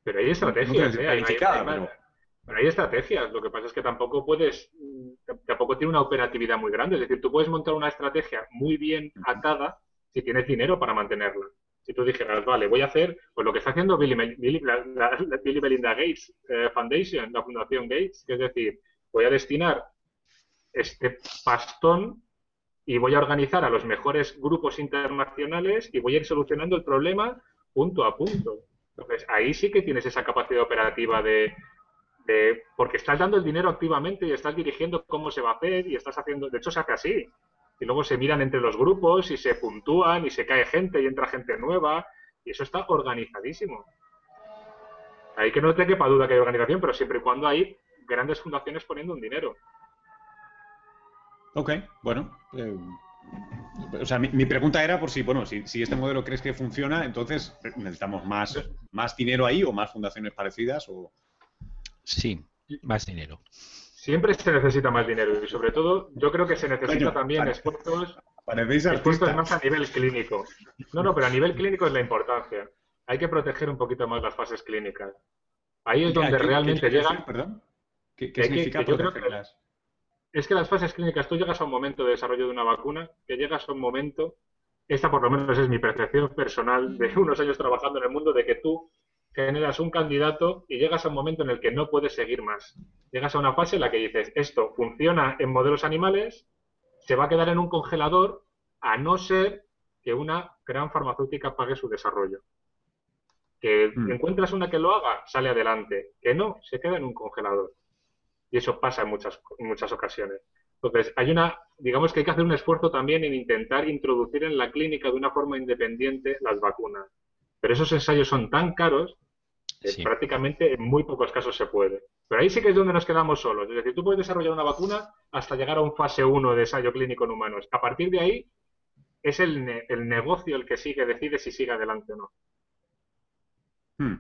Pero hay estrategias, ¿eh? planificada, Pero hay estrategias, lo que pasa es que tampoco puedes, tampoco tiene una operatividad muy grande. Es decir, tú puedes montar una estrategia muy bien atada si tienes dinero para mantenerla. Si tú dijeras, vale, voy a hacer pues lo que está haciendo Billy, la, Melinda Gates eh, Foundation, la Fundación Gates, que es decir, voy a destinar este pastón y voy a organizar a los mejores grupos internacionales y voy a ir solucionando el problema punto a punto. Entonces, ahí sí que tienes esa capacidad operativa de, de, porque estás dando el dinero activamente y estás dirigiendo cómo se va a hacer y estás haciendo, de hecho se hace así. Y luego se miran entre los grupos y se puntúan y se cae gente y entra gente nueva y eso está organizadísimo. Ahí que no te quepa duda que hay organización, pero siempre y cuando hay grandes fundaciones poniendo un dinero. Ok, bueno. Eh, o sea, mi, pregunta era por si, bueno, si, si, este modelo crees que funciona, entonces necesitamos más, más dinero ahí o más fundaciones parecidas o... Sí, más dinero. Siempre se necesita más dinero y sobre todo yo creo que se necesita también esfuerzos, esfuerzos más a nivel clínico. No, no, pero a nivel clínico es la importancia. Hay que proteger un poquito más las fases clínicas. Ahí es donde realmente llegan... ¿Perdón? ¿Qué, significa protegerlas? es que las fases clínicas, tú llegas a un momento de desarrollo de una vacuna, que llegas a un momento, esta por lo menos es mi percepción personal de unos años trabajando en el mundo, de que tú generas un candidato y llegas a un momento en el que no puedes seguir más. Llegas a una fase en la que dices, esto funciona en modelos animales, se va a quedar en un congelador, a no ser que una gran farmacéutica pague su desarrollo. Que hmm. encuentras una que lo haga, sale adelante. Que no, se queda en un congelador. Y eso pasa en muchas, en muchas ocasiones. Entonces, hay una, digamos que hay que hacer un esfuerzo también en intentar introducir en la clínica de una forma independiente las vacunas. Pero esos ensayos son tan caros que prácticamente en muy pocos casos se puede. Pero ahí sí que es donde nos quedamos solos. Es decir, tú puedes desarrollar una vacuna hasta llegar a un fase 1 de ensayo clínico en humanos. A partir de ahí es el, el negocio el que sigue, decide si sigue adelante o no. Hmm.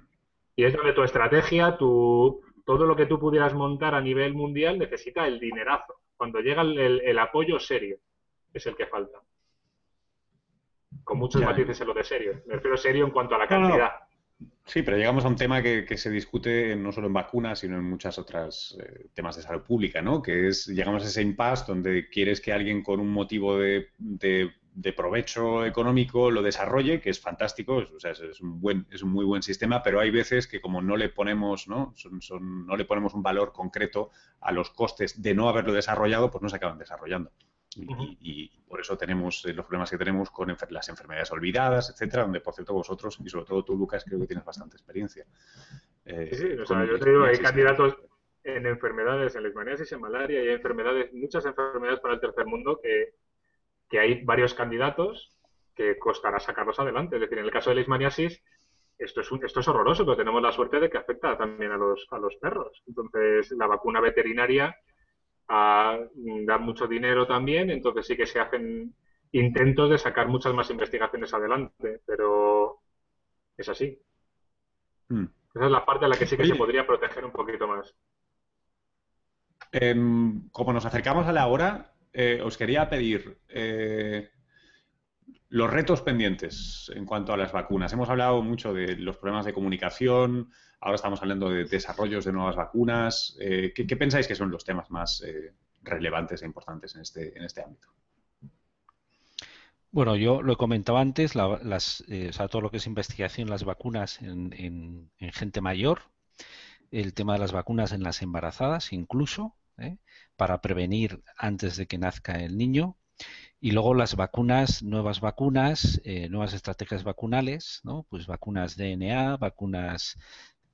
Y es donde tu estrategia, tu, todo lo que tú pudieras montar a nivel mundial necesita el dinerazo. Cuando llega el, apoyo serio, es el que falta. Con muchos matices en lo de serio. Me refiero serio en cuanto a la cantidad. Sí, pero llegamos a un tema que, se discute no solo en vacunas, sino en muchas otras eh, temas de salud pública, ¿no? Que es, llegamos a ese impasse donde quieres que alguien con un motivo de de provecho económico lo desarrolle, que es fantástico, o sea, es, un buen, es un muy buen sistema, pero hay veces que como no le ponemos, ¿no? Son, no le ponemos un valor concreto a los costes de no haberlo desarrollado, pues no se acaban desarrollando. Y, por eso tenemos eh, los problemas que tenemos con las enfermedades olvidadas, etcétera, donde por cierto vosotros, y sobre todo tú, Lucas, creo que tienes bastante experiencia. Eh, sí, o sea, yo te digo, hay candidatos en enfermedades, en leishmaniasis, en malaria, y hay enfermedades, muchas enfermedades para el tercer mundo que que hay varios candidatos que costará sacarlos adelante. Es decir, en el caso de la leishmaniasis, esto es, esto es horroroso, pero tenemos la suerte de que afecta también a los, a los perros. Entonces, la vacuna veterinaria ah, da mucho dinero también, entonces sí que se hacen intentos de sacar muchas más investigaciones adelante, pero es así. Hmm. Esa es la parte a la que sí que se podría proteger un poquito más. Em, como nos acercamos a la hora, eh, os quería pedir eh, los retos pendientes en cuanto a las vacunas. Hemos hablado mucho de los problemas de comunicación, ahora estamos hablando de desarrollos de nuevas vacunas. Eh, ¿qué, pensáis que son los temas más relevantes e importantes en este, en este ámbito? Bueno, yo lo he comentado antes, las, todo lo que es investigación, las vacunas en, gente mayor, el tema de las vacunas en las embarazadas incluso, para prevenir antes de que nazca el niño. Y luego las vacunas, nuevas vacunas, eh, nuevas estrategias vacunales, ¿no? Pues vacunas DNA, vacunas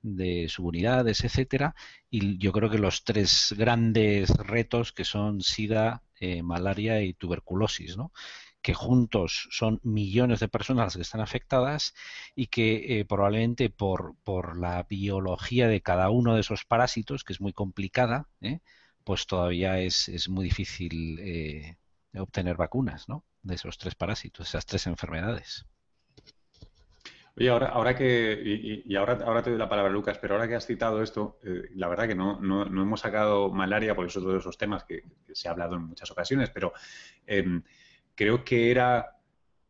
de subunidades, etcétera. Y yo creo que los tres grandes retos que son SIDA, eh, malaria y tuberculosis, ¿no? que juntos son millones de personas las que están afectadas y que eh, probablemente por, por, la biología de cada uno de esos parásitos, que es muy complicada, ¿eh? pues todavía es, es muy difícil eh, obtener vacunas ¿no? de esos tres parásitos, esas tres enfermedades. Oye, ahora, ahora que, y, ahora, ahora te doy la palabra, Lucas, pero ahora que has citado esto, eh, la verdad que no, no, no, hemos sacado malaria, por eso todos esos temas que, se ha hablado en muchas ocasiones, pero em, creo que era,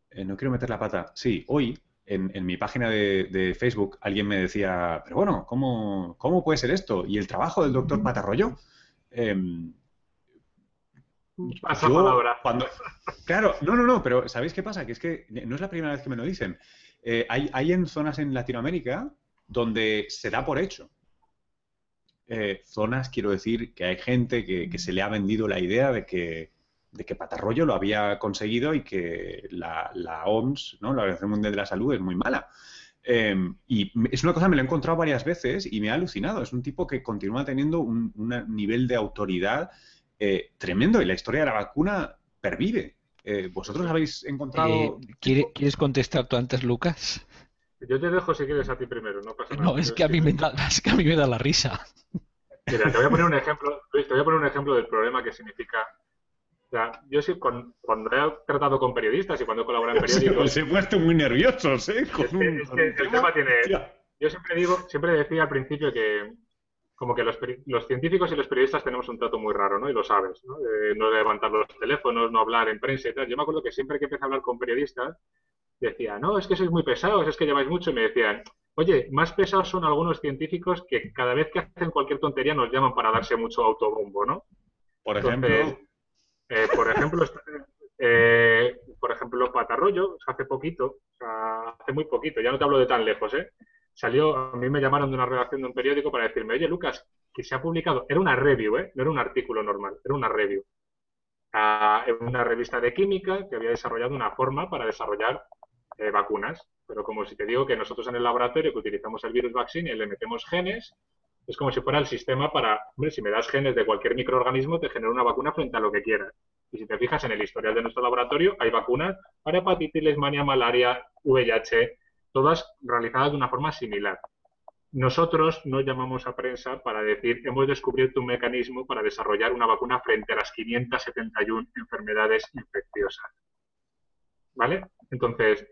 eh, no quiero meter la pata, sí, hoy en, mi página de, Facebook alguien me decía, pero bueno, ¿cómo, ¿cómo puede ser esto? ¿Y el trabajo del doctor Patarroyo? Cuando, claro, no, no, no, pero ¿sabéis qué pasa? Que es que no es la primera vez que me lo dicen. Eh, hay, hay, en zonas en Latinoamérica donde se da por hecho. Eh, zonas, quiero decir, que hay gente que, que, se le ha vendido la idea de que, de que Patarroyo lo había conseguido y que la, la OMS, ¿no? la Organización Mundial de la Salud, es muy mala. Em, y es una cosa me lo he encontrado varias veces y me ha alucinado. Es un tipo que continúa teniendo un, nivel de autoridad eh, tremendo y la historia de la vacuna pervive. Eh, ¿Vosotros habéis encontrado...? Eh, ¿Quieres contestar tú antes, Lucas? Yo te dejo si quieres a ti primero, no pasa nada. No, es que, a mí me da, es que a mí me da la risa. Mira, te voy a poner un ejemplo, Luis, te voy a poner un ejemplo del problema que significa yo sí, cuando, he tratado con periodistas y cuando he colaborado en *laughs* periódicos... Se he puesto muy nerviosos, ¿eh? el tema tiene... Yo siempre digo, siempre decía al principio que como que los, los, científicos y los periodistas tenemos un trato muy raro, ¿no? Y lo sabes, ¿no? no levantar los teléfonos, no hablar en prensa y tal. Yo me acuerdo que siempre que empecé a hablar con periodistas, decía, no, es que sois muy pesados, es que lleváis mucho, y me decían, oye, más pesados son algunos científicos que cada vez que hacen cualquier tontería nos llaman para darse mucho autobombo, ¿no? Por ejemplo... Eh, por ejemplo, eh, por ejemplo, Patarroyo, hace poquito, hace muy poquito, ya no te hablo de tan lejos, ¿eh? Salió, a mí me llamaron de una redacción de un periódico para decirme, oye, Lucas, que se ha publicado, era una review, ¿eh? No era un artículo normal, era una review. en una revista de química que había desarrollado una forma para desarrollar eh, vacunas. Pero como si te digo que nosotros en el laboratorio que utilizamos el virus vaccine y le metemos genes, es como si fuera el sistema para, hombre, si me das genes de cualquier microorganismo, te genera una vacuna frente a lo que quieras. Y si te fijas en el historial de nuestro laboratorio, hay vacunas para hepatitis, lesmania, malaria, VIH, todas realizadas de una forma similar. Nosotros no llamamos a prensa para decir hemos descubierto un mecanismo para desarrollar una vacuna frente a las 571 enfermedades infecciosas. ¿Vale? Entonces,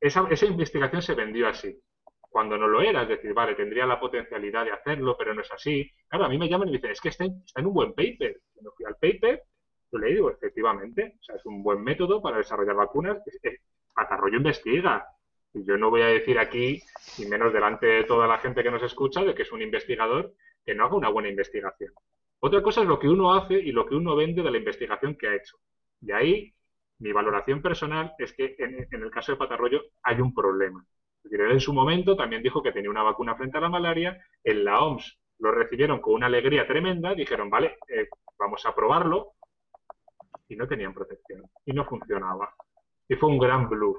esa, investigación se vendió así cuando no lo era, es decir, vale, tendría la potencialidad de hacerlo, pero no es así. Claro, a mí me llaman y me dicen, es que está en, un buen paper. Cuando fui al paper, lo leí digo, efectivamente, o sea, es un buen método para desarrollar vacunas. Patarroyo investiga. Yo no voy a decir aquí, y menos delante de toda la gente que nos escucha, de que es un investigador que no haga una buena investigación. Otra cosa es lo que uno hace y lo que uno vende de la investigación que ha hecho. Y ahí, mi valoración personal es que en, el caso de Patarroyo hay un problema en su momento también dijo que tenía una vacuna frente a la malaria. En la OMS lo recibieron con una alegría tremenda. Dijeron, vale, eh, vamos a probarlo. Y no tenían protección. Y no funcionaba. Y fue un gran bluff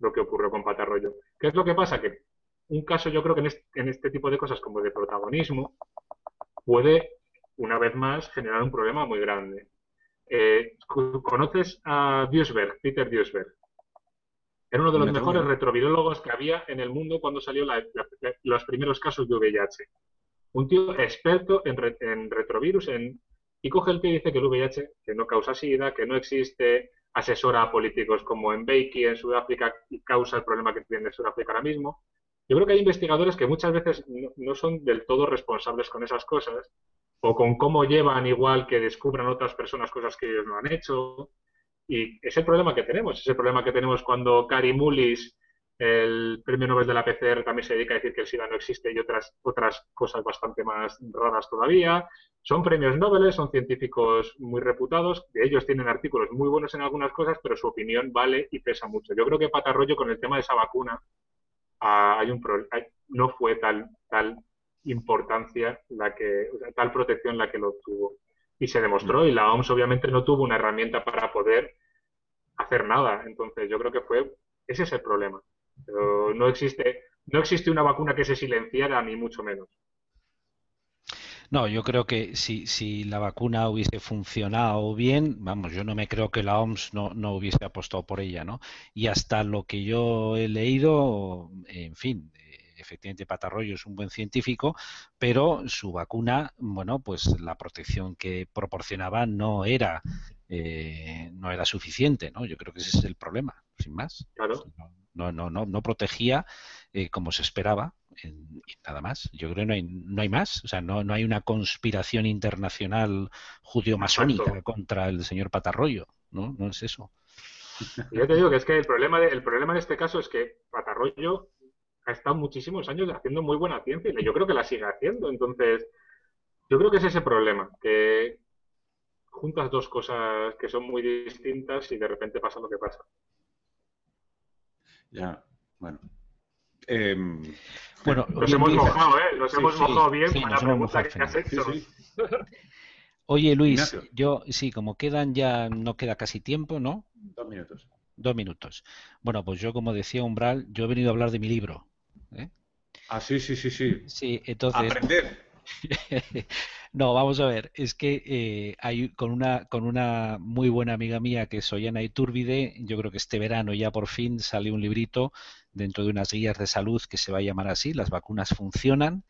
lo que ocurrió con Patarroyo. ¿Qué es lo que pasa? Que un caso, yo creo que en este, tipo de cosas como de protagonismo, puede, una vez más, generar un problema muy grande. Eh, ¿Conoces a Duisberg, Peter Duisberg? Era uno de los mejores retrovirólogos que había en el mundo cuando salió los primeros casos de VIH. Un tío experto en, retrovirus en, y coge el y dice que el VIH que no causa SIDA, que no existe, asesora a políticos como en Beiki en Sudáfrica y causa el problema que tiene Sudáfrica ahora mismo. Yo creo que hay investigadores que muchas veces no son del todo responsables con esas cosas o con cómo llevan igual que descubran otras personas cosas que ellos no han hecho y es el problema que tenemos, es el problema que tenemos cuando Cari Mullis, el premio Nobel de la PCR, también se dedica a decir que el SIDA no existe y otras, otras cosas bastante más raras todavía. Son premios Nobel, son científicos muy reputados, ellos tienen artículos muy buenos en algunas cosas, pero su opinión vale y pesa mucho. Yo creo que Patarroyo con el tema de esa vacuna ah, hay un no fue tal, tal importancia la que, tal protección la que lo obtuvo. Y se demostró, y la OMS obviamente no tuvo una herramienta para poder hacer nada. Entonces, yo creo que fue, ese es el problema. Pero no existe, no existe una vacuna que se silenciara, ni mucho menos. No, yo creo que si, si la vacuna hubiese funcionado bien, vamos, yo no me creo que la OMS no, no hubiese apostado por ella, ¿no? Y hasta lo que yo he leído, en fin, efectivamente Patarroyo es un buen científico, pero su vacuna, bueno, pues la protección que proporcionaba no era eh, no era suficiente, ¿no? Yo creo que ese es el problema, sin más. Claro. No, no, no, no protegía eh, como se esperaba, y nada más. Yo creo que no hay, no hay más. O sea, no, no hay una conspiración internacional judío-masónica contra el señor Patarroyo, ¿no? No es eso. Yo te digo que es que el problema, de, el problema en este caso es que Patarroyo ha estado muchísimos años haciendo muy buena ciencia y yo creo que la sigue haciendo. Entonces, yo creo que es ese problema, que juntas dos cosas que son muy distintas y de repente pasa lo que pasa. Ya, bueno. Em, bueno, nos hemos mojado, ¿eh? Nos hemos mojado bien con la pregunta que has hecho. Oye, Luis, yo sí, como quedan ya, no queda casi tiempo, ¿no? Dos minutos. Dos minutos. Bueno, pues yo, como decía Umbral, yo he venido a hablar de mi libro. ¿eh? Ah, sí, sí, sí, sí. Sí, entonces. Aprender. *laughs* no, vamos a ver, es que eh, hay con una con una muy buena amiga mía que es Ollana Iturbide, yo creo que este verano ya por fin sale un librito dentro de unas guías de salud que se va a llamar así, las vacunas funcionan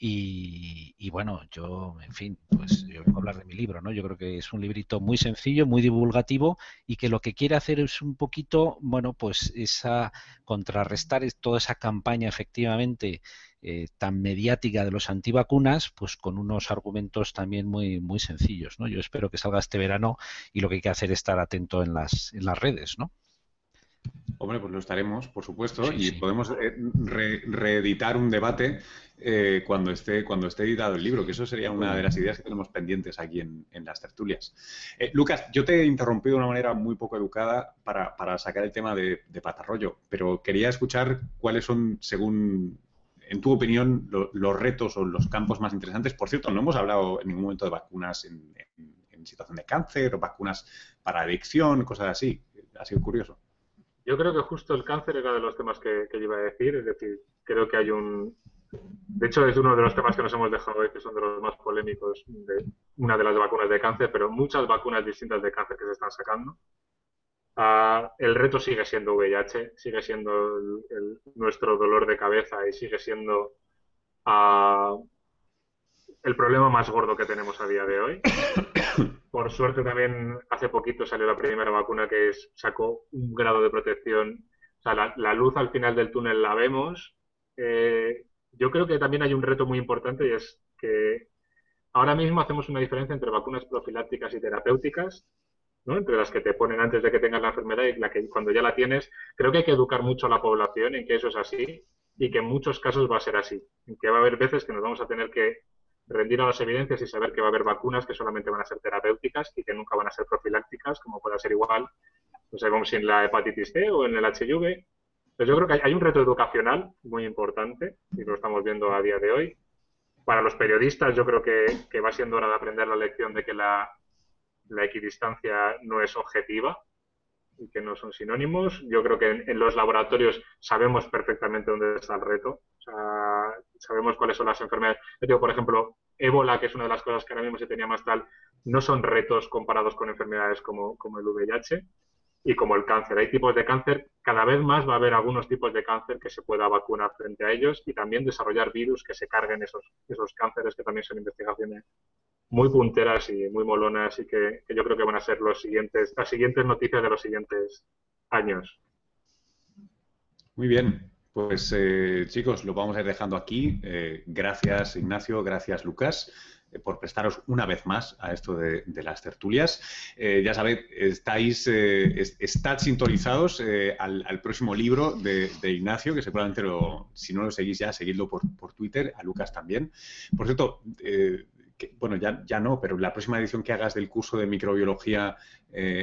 y, bueno, yo, en fin, pues yo vengo a hablar de mi libro, ¿no? Yo creo que es un librito muy sencillo, muy divulgativo y que lo que quiere hacer es un poquito, bueno, pues esa contrarrestar toda esa campaña efectivamente eh, tan mediática de los antivacunas, pues con unos argumentos también muy muy sencillos, ¿no? Yo espero que salga este verano y lo que hay que hacer es estar atento en las en las redes, ¿no? Hombre, pues lo estaremos, por supuesto, y podemos eh, reeditar un debate eh, cuando esté cuando esté editado el libro, que eso sería una de las ideas que tenemos pendientes aquí en, las tertulias. Eh, Lucas, yo te he interrumpido de una manera muy poco educada para, sacar el tema de, Patarroyo, pero quería escuchar cuáles son, según, en tu opinión, los retos o los campos más interesantes. Por cierto, no hemos hablado en ningún momento de vacunas en, situación de cáncer o vacunas para adicción, cosas así. Ha sido curioso. Yo creo que justo el cáncer era de los temas que, iba a decir, es decir, creo que hay un, de hecho, es uno de los temas que nos hemos dejado hoy, que son de los más polémicos de una de las vacunas de cáncer, pero muchas vacunas distintas de cáncer que se están sacando. Ah, el reto sigue siendo VIH, sigue siendo nuestro dolor de cabeza y sigue siendo ah, el problema más gordo que tenemos a día de hoy. *coughs* Por suerte también hace poquito salió la primera vacuna que sacó un grado de protección. O sea, la, luz al final del túnel la vemos. Eh, yo creo que también hay un reto muy importante y es que ahora mismo hacemos una diferencia entre vacunas profilácticas y terapéuticas, entre las que te ponen antes de que tengas la enfermedad y la que cuando ya la tienes. Creo que hay que educar mucho a la población en que eso es así y que en muchos casos va a ser así, en que va a haber veces que nos vamos a tener que rendir a las evidencias y saber que va a haber vacunas que solamente van a ser terapéuticas y que nunca van a ser profilácticas, como pueda ser igual, no sabemos si en la hepatitis C o en el HIV yo creo que hay, un reto educacional muy importante y lo estamos viendo a día de hoy. Para los periodistas yo creo que, va siendo hora de aprender la lección de que la, equidistancia no es objetiva y que no son sinónimos. Yo creo que en, los laboratorios sabemos perfectamente dónde está el reto. sabemos cuáles son las enfermedades. Yo digo, por ejemplo, ébola, que es una de las cosas que ahora mismo se tenía más tal, no son retos comparados con enfermedades como, como el VIH y como el cáncer. Hay tipos de cáncer, cada vez más va a haber algunos tipos de cáncer que se pueda vacunar frente a ellos y también desarrollar virus que se carguen esos, esos cánceres que también son investigaciones muy punteras y muy molonas y que, yo creo que van a ser los siguientes, las siguientes noticias de los siguientes años. Muy bien, pues eh, chicos, lo vamos a ir dejando aquí. Eh, gracias Ignacio, gracias Lucas. Eh, por prestaros una vez más a esto de, las tertulias. Eh, ya sabéis, estáis eh, estad sintonizados al, próximo libro de, Ignacio, que seguramente lo, si no lo seguís ya, seguidlo por, Twitter, a Lucas también. Por cierto, bueno, ya, ya no, pero la próxima edición que hagas del curso de microbiología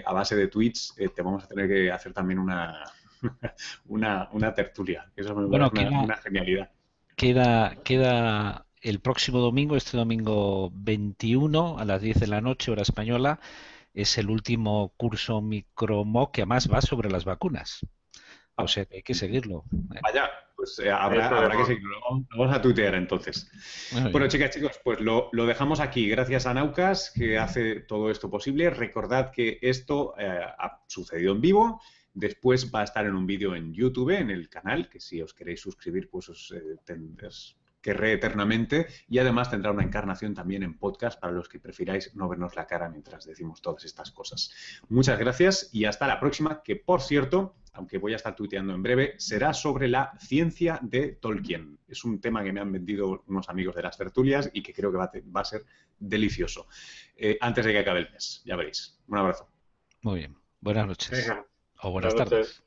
a base de tweets, te vamos a tener que hacer también una, *laughs* una, tertulia. Eso es una, una genialidad. Queda, queda el próximo domingo, este domingo 21 a las 10 de la noche, hora española, es el último curso micromo que además va sobre las vacunas. O sea, hay que seguirlo. Vaya, pues eh, habrá, que seguirlo. Vamos a tuitear entonces. bueno, chicas, chicos, pues lo, dejamos aquí. Gracias a Naucas, que hace todo esto posible. Recordad que esto eh, ha sucedido en vivo. Después va a estar en un vídeo en YouTube, en el canal, que si os queréis suscribir, pues os eh, tendréis querré eternamente y además tendrá una encarnación también en podcast para los que prefiráis no vernos la cara mientras decimos todas estas cosas. Muchas gracias y hasta la próxima, que por cierto, aunque voy a estar tuiteando en breve, será sobre la ciencia de Tolkien. Es un tema que me han vendido unos amigos de las tertulias y que creo que va a, ser delicioso. Eh, antes de que acabe el mes, ya veréis. Un abrazo. Muy bien. Buenas noches. O buenas, tardes.